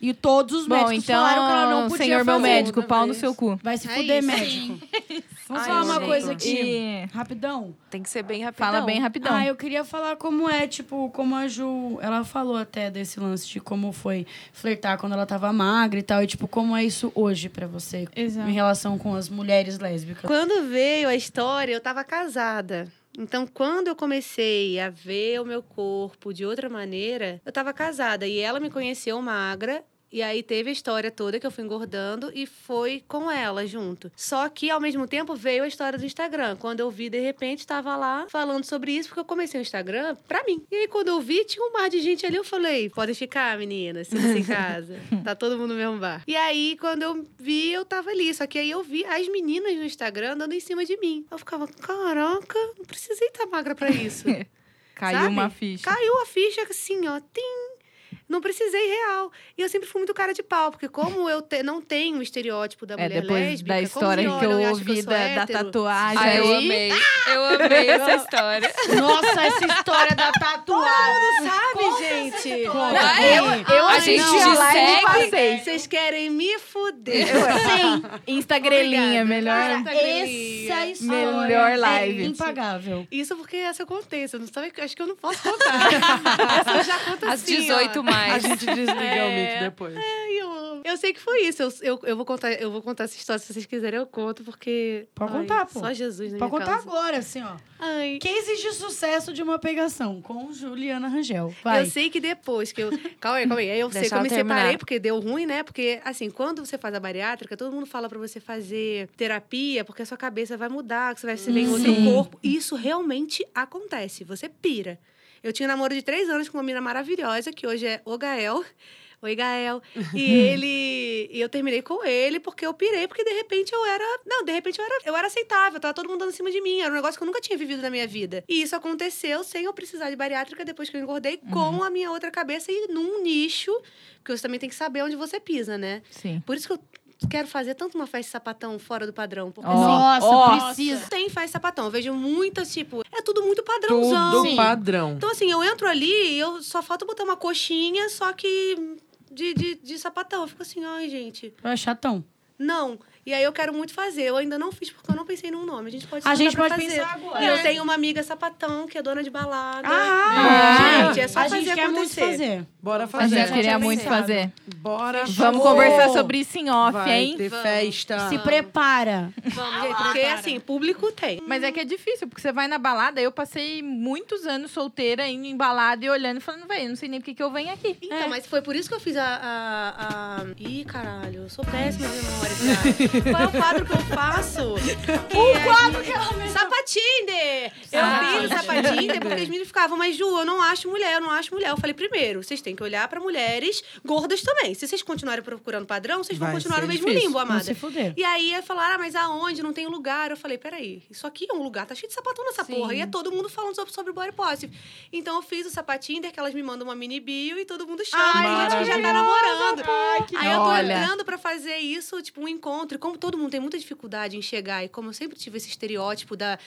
E todos os Bom, médicos falaram que ela não então, podia senhor meu fazer. médico, Toda pau no seu cu. Vai se É fuder, isso. médico. Vamos Ai, falar uma gente. coisa aqui. E Rapidão. Tem que ser bem rapidão. fala bem rapidão. Ah, eu queria falar como é, tipo, como a Ju... Ela falou até desse lance de como foi flertar quando ela tava magra e tal. E, tipo, como é isso hoje pra você? Exato. Em relação com as mulheres lésbicas. Quando veio a história, eu tava casada. Então, quando eu comecei a ver o meu corpo de outra maneira, eu tava casada. E ela me conheceu magra. E aí teve a história toda que eu fui engordando e foi com ela junto. Só que, ao mesmo tempo, veio a história do Instagram. Quando eu vi, de repente, estava lá falando sobre isso, porque eu comecei o Instagram pra mim. E aí, quando eu vi, tinha um mar de gente ali. Eu falei: podem ficar, meninas, sinta-se em casa. Tá todo mundo no mesmo bar. E aí, quando eu vi, eu tava ali. Só que aí eu vi as meninas no Instagram dando em cima de mim. Eu ficava: caraca, não precisei estar magra pra isso. Caiu sabe? uma ficha. Caiu a ficha assim, ó, tim. Não precisei real. E eu sempre fui muito cara de pau, porque como eu te- não tenho o estereótipo da É, mulher depois lésbica, da como história que eu ouvi da, da hétero, tatuagem. Ah, eu amei. Eu amei essa história. Nossa, essa história da tatuagem. Sabe, gente? Vai, Eu, eu A gente e segue. passei. Vocês querem me fuder. Sim. Instagrelinha, melhor. Essa história Melhor live. é impagável. Isso porque essa eu contei. Você não sabe, acho que eu não posso contar. essa eu já conto Às assim, 18 ó. Mais. A gente desliga o mic depois. Ai, eu, amo. eu sei que foi isso. Eu, eu, eu, vou contar, eu vou contar essa história. Se vocês quiserem, eu conto, porque. Pode ai, contar, pô. Só Jesus na Pode contar causa. agora, assim, ó. Ai. Cases de sucesso de uma pegação com Juliana Rangel. Vai. Eu sei que depois que eu. Calma aí, calma aí. Aí eu sei que eu me terminar. separei porque deu ruim, né? Porque, assim, quando você faz a bariátrica, todo mundo fala pra você fazer terapia, porque a sua cabeça vai mudar, que você vai se ver em outro corpo. E isso realmente acontece. Você pira. Eu tinha um namoro de três anos com uma menina maravilhosa, que hoje é o Gael. Oi, Gael. E ele. E eu terminei com ele porque eu pirei, porque de repente eu era. Não, de repente eu era, eu era aceitável, tava todo mundo dando em cima de mim. Era um negócio que eu nunca tinha vivido na minha vida. E isso aconteceu sem eu precisar de bariátrica depois que eu engordei, com a minha outra cabeça e num nicho, porque você também tem que saber onde você pisa, né? Sim. Por isso que eu quero fazer tanto uma festa de sapatão fora do padrão. Porque assim. Nossa, Ó. precisa. Tem festa de sapatão. Eu vejo muitas, tipo, é tudo muito Tudo padrãozão. padrão. Então, assim, eu entro ali e eu só falta botar uma coxinha, só que de, de, de sapatão. Eu fico assim, ai, gente, É chatão. não. E aí eu quero muito fazer. Eu ainda não fiz porque eu não pensei num nome. A gente pode A gente pode fazer. pensar agora. E eu tenho uma amiga sapatão que é dona de balada. Ah, gente, é só a fazer gente quer muito fazer. Bora A fazer. gente já queria muito fazer. Bora. Vamos conversar sobre isso em off, Vai hein? ter Vamos. festa. Se prepara. Vamos, gente, porque assim, público tem. Mas é que é difícil, porque você vai na balada, eu passei muitos anos solteira, indo em balada e olhando e falando, velho, não sei nem por que que eu venho aqui. Então, É. mas foi por isso que eu fiz a. a, a... Ih, caralho, eu sou péssima de memória, cara. Qual é o quadro que eu faço? o quadro que ela me. Sapatinder! Eu fiz o Sapatinder porque as meninas ficavam, mas Ju, eu não acho mulher, eu não acho mulher. Eu falei, primeiro, vocês têm que olhar pra mulheres gordas também. Se vocês continuarem procurando padrão, vocês vão Vai continuar no mesmo difícil. limbo, Não amada. se fuder. E aí falaram, ah, mas aonde? Não tem lugar. Eu falei, peraí, isso aqui é um lugar, tá cheio de sapatão nessa Sim. porra. E é todo mundo falando sobre, sobre body positive. Então eu fiz o sapatinho, que elas me mandam uma mini bio e todo mundo chama. Ai, e gente que já tá namorando. aí eu tô Olha. entrando pra fazer isso, tipo, um encontro. Como todo mundo tem muita dificuldade em chegar, e como eu sempre tive esse estereótipo da.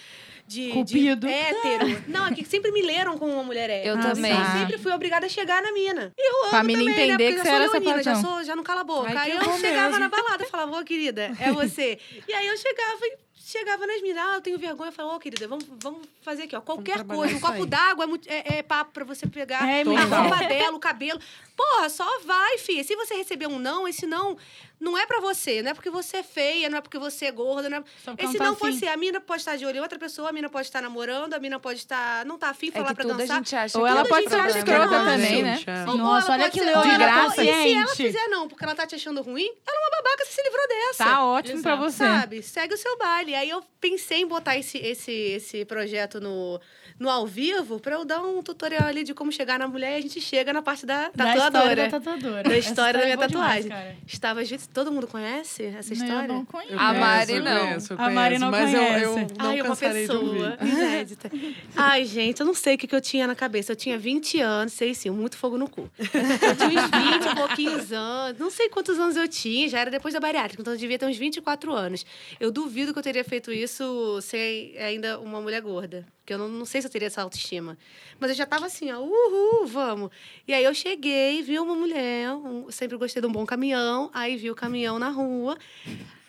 De, Cupido. de hétero. Não, é que sempre me leram como uma mulher hétero. Eu Então, também. Eu sempre fui obrigada a chegar na mina. E eu amo Pra também, entender né? que Porque você era sou leonina, já, sou, já não cala a boca. Ai, aí eu chegava mesmo. na balada e falava, ô querida, é você. e aí eu chegava e chegava nas minas, ah, eu tenho vergonha. Eu falava, ô querida, vamos, vamos fazer aqui, ó. Qualquer coisa, um copo d'água é, é- é papo pra você pegar É, a roupa dela, o cabelo. Porra, só vai, filha. Se você receber um não, esse não não é pra você. Não é porque você é feia, não é porque você é gorda. Não é... Esse não tá pode ser. A mina pode estar de olho em outra pessoa, a mina pode estar namorando, a mina pode estar. não tá afim, É falar que pra tudo a dançar. gente acha Ou que ela tudo pode é ser escrota também, né? gente, é. Ou Nossa, olha que ou ela pode- consciente. E se ela fizer não, porque ela tá te achando ruim, ela é uma babaca, você se livrou dessa. Tá ótimo pra Exato. você. Sabe? Segue o seu baile. Aí eu pensei em botar esse, esse, esse projeto no, no ao vivo pra eu dar um tutorial ali de como chegar na mulher e a gente chega na parte da Da tatuadora. história da tatuadora. Da Essa história da minha é demais, tatuagem. cara. Estava junto. Todo mundo conhece essa Não, história? Eu não conheço. Eu A Mari conheço, não. Eu conheço, eu A Mari conheço, não mas eu, eu conhece. não Ai, uma pessoa inédita. Ai, gente, eu não sei o que, que eu tinha na cabeça. Eu tinha 20 anos, sei sim, muito fogo no cu. Eu tinha uns 20 e pouquinhos anos. Não sei quantos anos eu tinha, já era depois da bariátrica, então eu devia ter uns 24 anos. Eu duvido que eu teria feito isso sem ainda uma mulher gorda. Porque eu não, não sei se eu teria essa autoestima. Mas eu já tava assim, ó, uhul, vamos. E aí eu cheguei, vi uma mulher, um- sempre gostei de um bom caminhão, aí vi o caminhão na rua.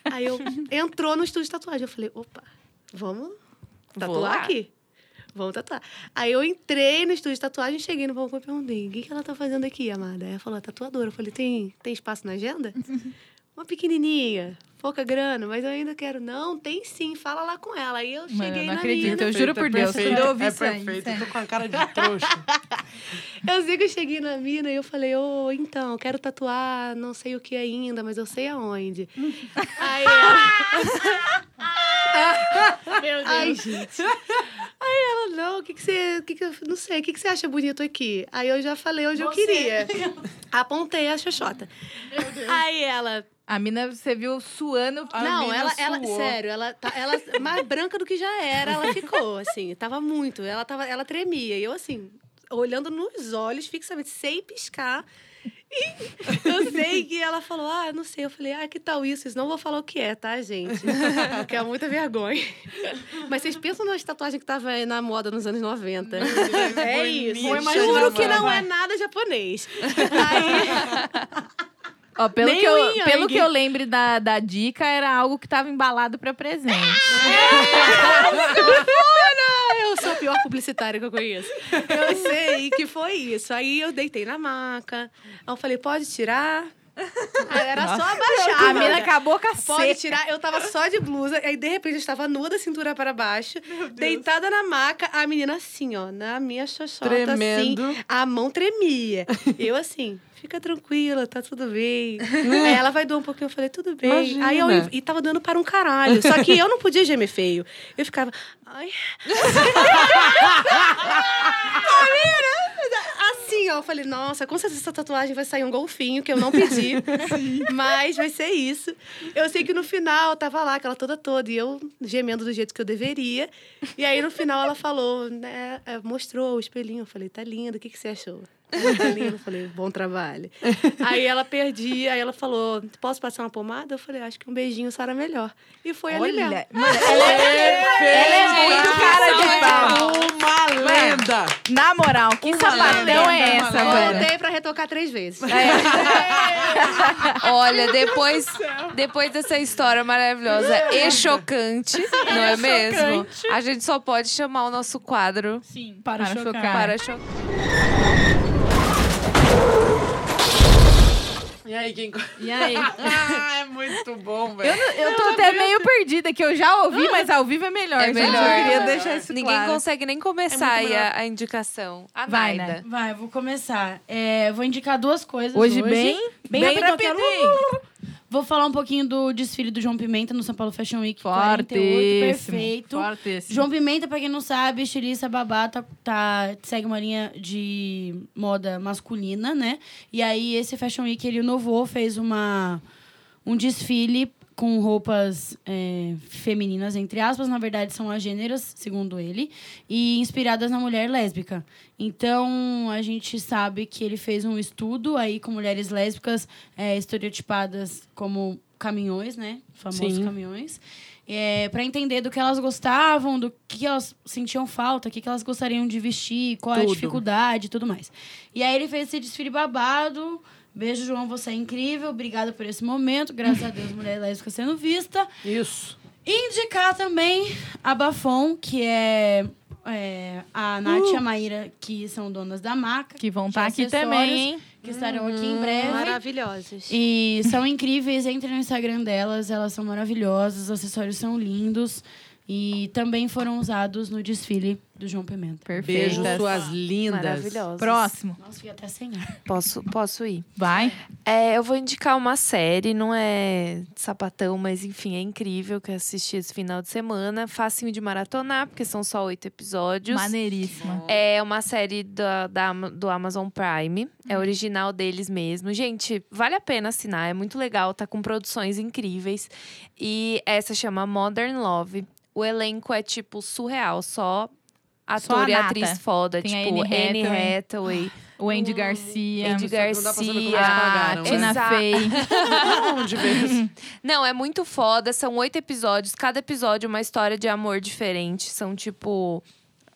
Aí eu entrou no estúdio de tatuagem. Eu falei, opa, vamos tatuar aqui. Vamos tatuar. Aí eu entrei no estúdio de tatuagem, cheguei no balcão e perguntei: o que, que ela tá fazendo aqui, amada? Aí ela falou: tatuadora. Eu falei: tem, tem espaço na agenda? Uma pequenininha, pouca grana, mas eu ainda quero. Não, tem sim, fala lá com ela. Aí eu Mano, cheguei eu não na acredito. mina. Eu juro por Deus, perfeito, quando eu ouvi é isso aí, perfeito. Eu tô com a cara de trouxa. Eu sei que eu cheguei na mina e eu falei, ô, então, quero tatuar, não sei o que ainda, mas eu sei aonde. Aí ela, Meu Deus. ai, gente. Aí ela, não, o que que você, que que eu, não sei, o que que você acha bonito aqui? Aí eu já falei onde eu Você. queria. Apontei a xoxota. Aí ela, A mina, você viu suando. A não, mina ela, ela, suou. sério, ela, tá, ela mais branca do que já era, ela ficou, assim, tava muito, ela, tava, ela tremia. E eu, assim, olhando nos olhos, fixamente, sem piscar. E eu sei que ela falou, ah, não sei. Eu falei, ah, que tal isso? Isso não vou falar o que é, tá, gente? Porque é muita vergonha. Mas vocês pensam nas tatuagens que tava aí na moda nos anos 90. É isso. Juro que não é nada japonês. Aí... Ó, pelo Nem que eu, pelo que eu lembro da, da dica, era algo que tava embalado pra presente. Eu sou a pior publicitária que eu conheço. Eu sei que foi isso. Aí eu deitei na maca. Aí eu falei, pode tirar? Aí era só abaixar. a mina com a Pode seca. tirar. Eu tava só de blusa. Aí, de repente, eu estava nua da cintura para baixo. Deitada na maca. A menina assim, ó. Na minha xoxota, Tremendo. assim. A mão tremia. Eu assim... Fica tranquila, tá tudo bem. Aí ela vai doer um pouquinho, eu falei, tudo bem. Imagina. Aí eu, e tava doendo para um caralho. Só que eu não podia gemer feio. Eu ficava, ai. Assim, eu falei, nossa, com certeza essa tatuagem vai sair um golfinho, que eu não pedi. mas vai ser isso. Eu sei que no final tava lá, aquela toda toda, e eu gemendo do jeito que eu deveria. E aí no final ela falou, né, é, mostrou o espelhinho. Eu falei, tá lindo, o que, que você achou? Lindo, eu falei, bom trabalho. Aí ela perdia, aí ela falou, posso passar uma pomada? Eu falei, acho que um beijinho sara melhor. E foi ali mesmo. Olha, mano, ela é, ela é muito cara de pau. Uma lenda! Na moral, que sapatão lenda, é uma essa, velho? Voltei pra retocar três vezes. Olha, depois, depois dessa história maravilhosa e chocante, não é mesmo? A gente só pode chamar o nosso quadro Sim. Para, Para chocar. chocar. para chocar. E aí, quem. E aí? ah, é muito bom, velho. Eu tô até meio perdida, que eu já ouvi, mas ao vivo é melhor. É gente. melhor. Eu queria deixar isso Ninguém claro. consegue nem começar aí a, a indicação. A Vai, Naida. né? Vai, vou começar. É, vou indicar duas coisas Hoje hoje. bem, bem, bem eu rapidinho. Vou falar um pouquinho do desfile do João Pimenta no São Paulo Fashion Week 48, Fortíssimo. perfeito. Fortíssimo. João Pimenta, pra quem não sabe, estilista babá, tá, tá- segue uma linha de moda masculina, né? E aí, esse Fashion Week, ele inovou, fez uma, um desfile com roupas é, femininas, entre aspas, na verdade são as gêneras, segundo ele, e inspiradas na mulher lésbica. Então, a gente sabe que ele fez um estudo aí com mulheres lésbicas é, estereotipadas como caminhões, né? Famosos Sim. caminhões. É, para entender do que elas gostavam, do que elas sentiam falta, o que que elas gostariam de vestir, qual é a Tudo. dificuldade e tudo mais. E aí ele fez esse desfile babado. Beijo, João, você é incrível. Obrigada por esse momento. Graças a Deus, mulher lésbica sendo vista. Isso. Indicar também a Bafon, que é, é, a Nath e a Maíra, que são donas da marca. Que vão estar aqui acessórios, também, hein? Que estarão aqui em breve. Maravilhosos. E são incríveis, entrem no Instagram delas, elas são maravilhosas, os acessórios são lindos. E também foram usados no desfile do João Pimenta. Perfeito. Beijo, suas lindas. Maravilhosa. Próximo. Nossa, fiquei até sem ar. Posso, posso ir? Vai. É, eu vou indicar uma série, não é sapatão, mas enfim, é incrível que eu assisti esse final de semana. Facinho de maratonar, porque são só oito episódios. Maneiríssima. É uma série da, da do Amazon Prime. É original deles mesmo. Gente, vale a pena assinar. É muito legal. Tá com produções incríveis. E essa chama Modern Love. O elenco é, tipo, surreal. Só Só ator a e atriz foda. Tem a tipo, Anne Hathaway. O Andy Garcia. Andy como Garcia. Tina. Fey. Não, é muito foda. São oito episódios. Cada episódio é uma história de amor diferente. São, tipo,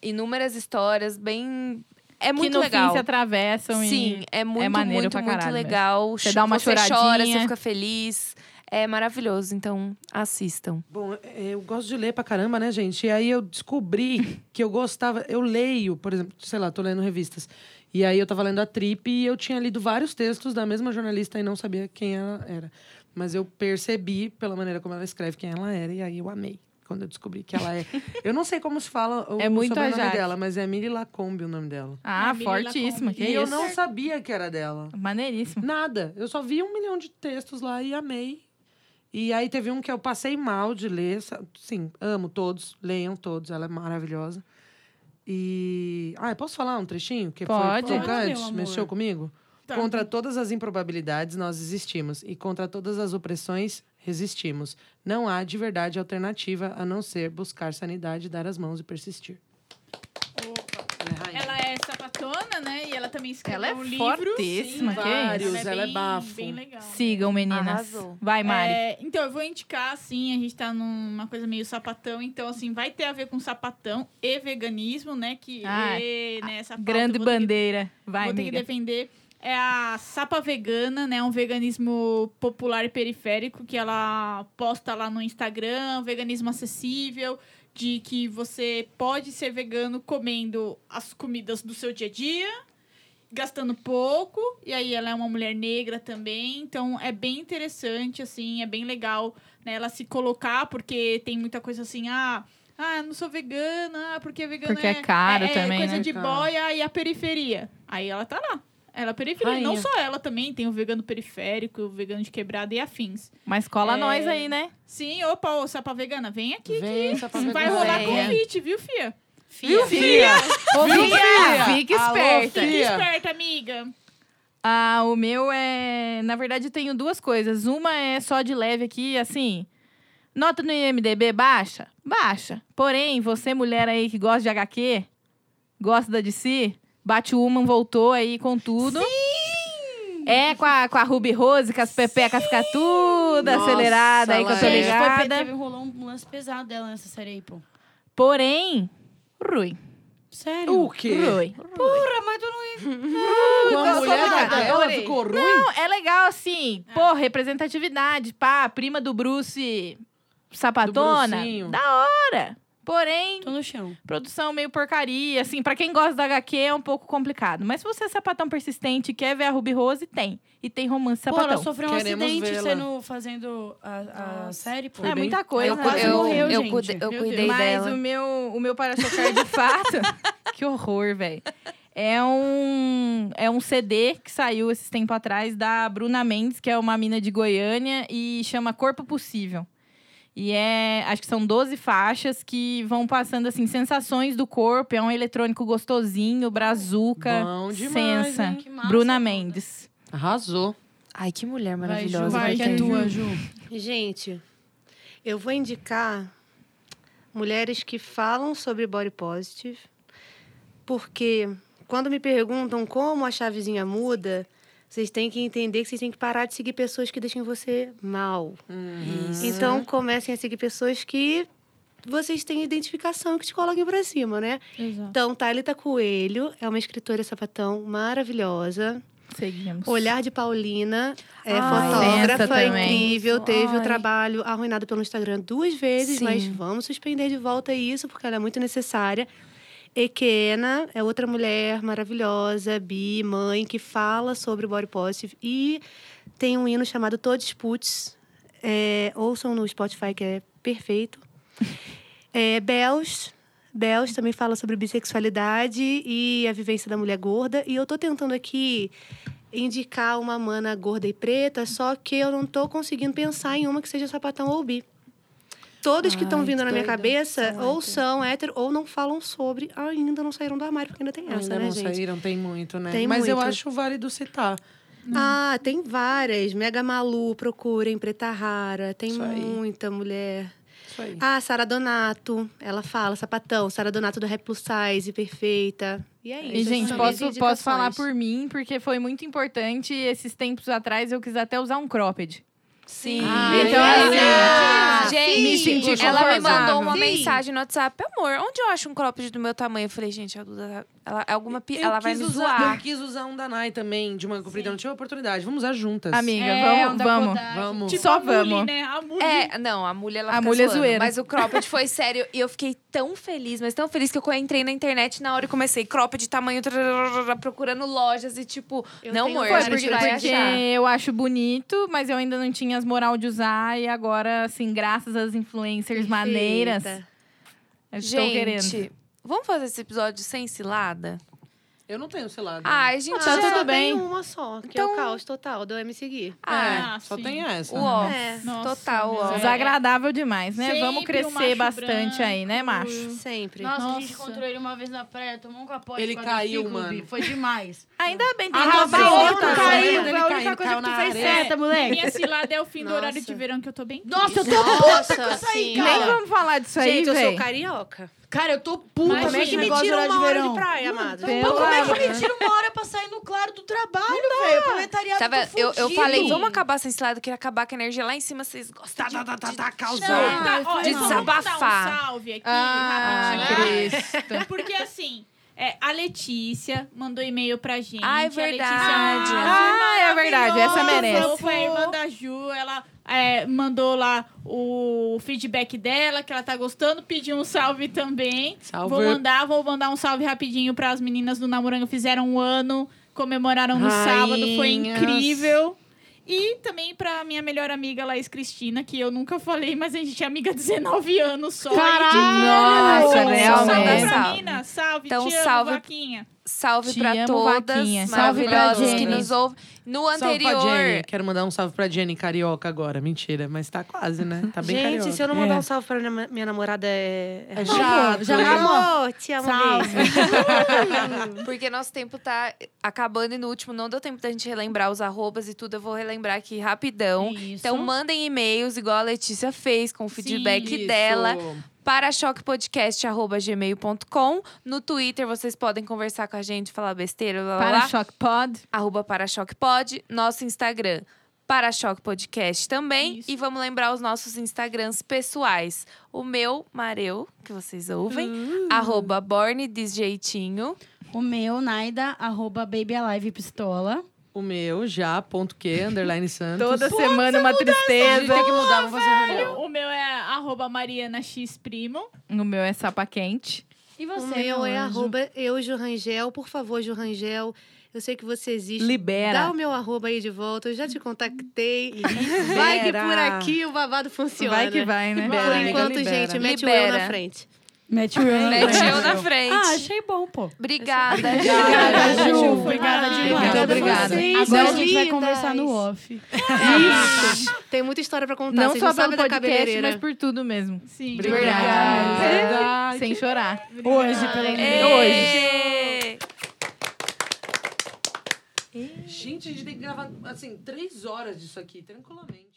inúmeras histórias bem. É que muito no legal. fim se atravessam Sim, e... é muito, maneiro muito, pra muito legal. Você dá uma você chora, choradinha. você fica feliz. É maravilhoso, então assistam. Bom, é, eu gosto de ler pra caramba, né, gente? E aí eu descobri que eu gostava. Eu leio, por exemplo, sei lá, tô lendo revistas. E aí eu tava lendo a Trip e eu tinha lido vários textos da mesma jornalista e não sabia quem ela era. Mas eu percebi, pela maneira como ela escreve, quem ela era, e aí eu amei. Quando eu descobri que ela é. Eu não sei como se fala o, É muito sobrenome dela, mas é Miri Lacombe o nome dela. Ah, Ah, fortíssima. Que e eu isso? não sabia que era dela. Maneiríssimo. Nada. Eu só vi um milhão de textos lá e amei. E aí teve um que eu passei mal de ler. Sim, amo todos. Leiam todos. Ela é maravilhosa. E. Ah, posso falar um trechinho? Que Pode. foi Pode, tocante? Mexeu comigo? Tá. Contra todas as improbabilidades, nós existimos. E contra todas as opressões, resistimos. Não há de verdade alternativa a não ser buscar sanidade, dar as mãos e persistir. Ela é rainha. Ela é sapatona, né? E ela também escreveu Ela é um livro. fortíssima, Sim, que vários, ela é, ela é bem, bafo. bem legal. Sigam, meninas. Arrasou. Vai, Mari. É, então, eu vou indicar, assim, a gente tá numa coisa meio sapatão, então, assim, vai ter a ver com sapatão e veganismo, né? Que Ah, e, né, essa Grande ter que- bandeira. Vai, vou ter que amiga. defender. é a Sapa Vegana, né? Um veganismo popular e periférico que ela posta lá no Instagram, um veganismo acessível, de que você pode ser vegano comendo as comidas do seu dia a dia, gastando pouco, e aí ela é uma mulher negra também, então é bem interessante, assim, é bem legal né, ela se colocar, porque tem muita coisa assim, ah, ah, não sou vegana, ah, porque vegana Porque é caro também, coisa né? de Caro. boia e a periferia. Aí ela tá lá. Ela é periferia. Não Rainha. só ela também, tem o vegano periférico, o vegano de quebrada e afins. Mas cola É. nós aí, né? Sim, opa, ô, sapa vegana, vem aqui Vem, que vai rolar convite, viu, Fia? Viu? Ô, Viu, filha? filha? Fica Alô, esperta. Fia. esperta, amiga. Ah, o meu é. Na verdade, eu tenho duas coisas. Uma é só de leve aqui, assim. Nota no IMDB baixa? Baixa. Porém, você, mulher aí que gosta de HQ, gosta da DC, Batwoman voltou aí com tudo. É com a, com a Ruby Rose, com as pepecas ficar tudo Nossa, acelerada aí que eu tô é. Gente, foi, ligada. teve, rolou um lance pesado dela nessa série aí, pô. Porém, ruim. Sério? O quê? Ruim. Porra, mas tu não... Com a eu mulher da nada, ela adorei. ficou ruim? Não, é legal assim. Pô, representatividade. Pá, prima do Bruce sapatona. Brucinho. da hora. Porém, Tô no chão. produção meio porcaria. Assim, pra quem gosta da HQ é um pouco complicado. Mas se você é sapatão persistente e quer ver a Ruby Rose, tem. E tem romance Pô, sapatão. ela sofreu um Queremos acidente sendo, fazendo a, a série, pô. É bem- muita coisa. Eu, quase eu, morreu, eu, gente. cuidei, eu Meu cuidei Mas dela. o meu, o meu para-chocar de fato. que horror, velho. É um, é um CD que saiu esses tempos atrás da Bruna Mendes, que é uma mina de Goiânia, e chama Corpo Possível. E é, acho que são 12 faixas que vão passando, assim, sensações do corpo. É um eletrônico gostosinho, brazuca, Bom demais, sensa. hein? Que massa, Bruna. Mendes. Arrasou. Ai, que mulher Vai, Ju, maravilhosa. vai, que é tua, Ju. Gente, eu vou indicar mulheres que falam sobre body positive, porque quando me perguntam como a chavezinha muda, vocês têm que entender que vocês têm que parar de seguir pessoas que deixem você mal. Então, comecem a seguir pessoas que vocês têm identificação que te coloquem pra cima, né? Exato. Então, Thalita Coelho é uma escritora sapatão maravilhosa. Seguimos. Olhar de Paulina é Ai, fotógrafa, incrível. Teve o Ai. trabalho arruinado pelo Instagram duas vezes, Sim. mas vamos suspender de volta isso, porque ela é muito necessária. Ekena é outra mulher maravilhosa, bi, mãe, que fala sobre body positive. E tem um hino chamado Todos Puts. É, ouçam no Spotify, que é perfeito. É, Bells. Bells também fala sobre bissexualidade e a vivência da mulher gorda. E eu tô tentando aqui indicar uma mana gorda e preta, só que eu não tô conseguindo pensar em uma que seja sapatão ou bi. Todos que estão vindo na minha cabeça ou são hétero ou não falam sobre, ainda não saíram do armário, porque ainda tem essa, Ainda né, não gente? saíram, tem muito, né? Tem Mas eu muito. acho válido citar. Ah, tem várias. Mega Malu, procurem, Preta Rara. Tem muita mulher. Isso aí. Ah, Sara Donato. Ela fala, sapatão. Sara Donato do Rap Plus Size, perfeita. E é isso. E, gente, posso, posso falar por mim, porque foi muito importante. Esses tempos atrás eu quis até usar um cropped. Sim. Ah, então, Ah, assim, gente, me senti ela me mandou uma Sim. mensagem no WhatsApp. Amor, onde eu acho um cropped do meu tamanho? Eu falei, gente, a Duda, ela, alguma, pi- ela vai me usar, zoar. Eu quis usar um da Nai também, de uma comprida. Não tive oportunidade. Vamos usar juntas. Amiga, É, vamos, vamos. Vamos. Tipo Só Muli, vamos. né? A Muli. É, não, a mulher ela A fica mulher zoando, zoeira. Mas o cropped foi sério. E eu fiquei tão feliz, mas tão feliz que eu entrei na internet na hora e comecei cropped de tamanho, procurando lojas e tipo, Eu não, amor, a gente porque, vai porque achar. eu acho bonito, mas eu ainda não tinha as moral de usar. E agora, assim, graças às influencers maneiras, Perfeita. eu estou querendo. Vamos fazer esse episódio sem cilada? Eu não tenho cilada. Ai, gente, Tá já... tudo Só bem. tem uma só, que é Então- o caos total do Me Seguir. Ah, Ah, só sim. tem essa. o ó. É. Nossa, Total, ó. mas é- Desagradável demais, né? Sempre Vamos crescer bastante branco. aí, né, macho? Sempre. Nossa, a gente Nossa. encontrou ele uma vez na praia, tomou um capote. Ele com a caiu, mano. Foi demais. Ainda bem, tem Ah, bom, outra. tá Caiu, ele Foi a única caiu, coisa caiu que tu fez certa, moleque. Minha cilada é o fim do horário Nossa. de verão que eu tô bem Nossa, eu tô Nossa, puta com isso aí, cara. Nem vamos falar disso aí, Gente, eu sou carioca. Cara, eu tô puta Como é esse que me negócio do tira horário uma de hora de praia, amado? Pô, como é que me tira uma hora pra sair no claro do trabalho, velho? Proletariado Tava, tô eu, eu falei, vamos acabar sem cilada, eu queria acabar com a energia lá em cima, vocês gostam Tá, de, tá, tá, tá, de- tá, Não, causando. tá, ó, desabafar. um salve aqui, Ah, rapidinho. Cristo. Porque assim, É, a Letícia mandou e-mail pra gente. Ah, é A Letícia verdade. é uma Ah, é verdade, essa merece. Foi a irmã da Ju, ela é, mandou lá o feedback dela, que ela tá gostando, pediu um salve também. Salve. Vou mandar, vou mandar um salve rapidinho para as meninas do Namoranga, fizeram um ano, comemoraram no sábado, foi Rainhas. incrível. E também pra minha melhor amiga, Laís Cristina, que eu nunca falei, mas a gente é amiga há 19 anos só. Caralho! Nossa, Salve realmente. pra Salve. mina, salve, Então, te amo, salve vaquinha. Salve Te pra amo, todas Vaquinha. Maravilhosas que nos ouvem. No Salve pra anterior. Jenny. Quero mandar um salve pra Jenny carioca agora. Mentira, mas tá quase, né? Tá bem Gente, carioca. se eu não mandar É. um salve pra minha, minha namorada, é. É chato. já amor. Amor, te amo Salve. mesmo. Porque nosso tempo tá acabando e no último não deu tempo da gente relembrar os arrobas e tudo. Eu vou relembrar aqui rapidão. Isso. Então mandem e-mails, igual a Letícia fez, com o feedback Isso. dela. para choquepodcast.gmail.com. No Twitter vocês podem conversar com a gente, falar besteira, blá, blá, Para blá. Choque Pod. Arroba Parachoquepod. Nosso Instagram, Parachoque Podcast também. Isso. E vamos lembrar os nossos Instagrams pessoais. O meu, Mareu, que vocês ouvem. Arroba Borne Desjeitinho. O meu, Naida, arroba Baby Alive Pistola. O meu, já, ponto que, underline Santos. Toda semana uma A gente tristeza. tem que mudar, vamos fazer reunião. O meu é arroba Mariana X Primo. O meu é sapa quente. E você, O meu é anjo? arroba eu, Jurangel. Por favor, Jurangel. Eu sei que você existe. Libera. Dá o meu arroba aí de volta. Eu já te contactei. Vai que por aqui o babado funciona. Vai que vai, né? Por Libera, amiga, enquanto, libera. gente, mete o eu Libera. na frente. Mete o eu. Mete eu na frente. Ah, achei bom, pô. Obrigada, Obrigada, Ju. Ju. Foi Obrigada demais. Muito obrigada. Agora a gente vai conversar no off. Isso. Tem muita história pra contar. Não Vocês só não pelo podcast, mas por tudo mesmo. Sim, verdade. Verdade. Sem chorar. Hoje, pelo menos. Ê! Gente, a gente tem que gravar, assim, três horas disso aqui, tranquilamente.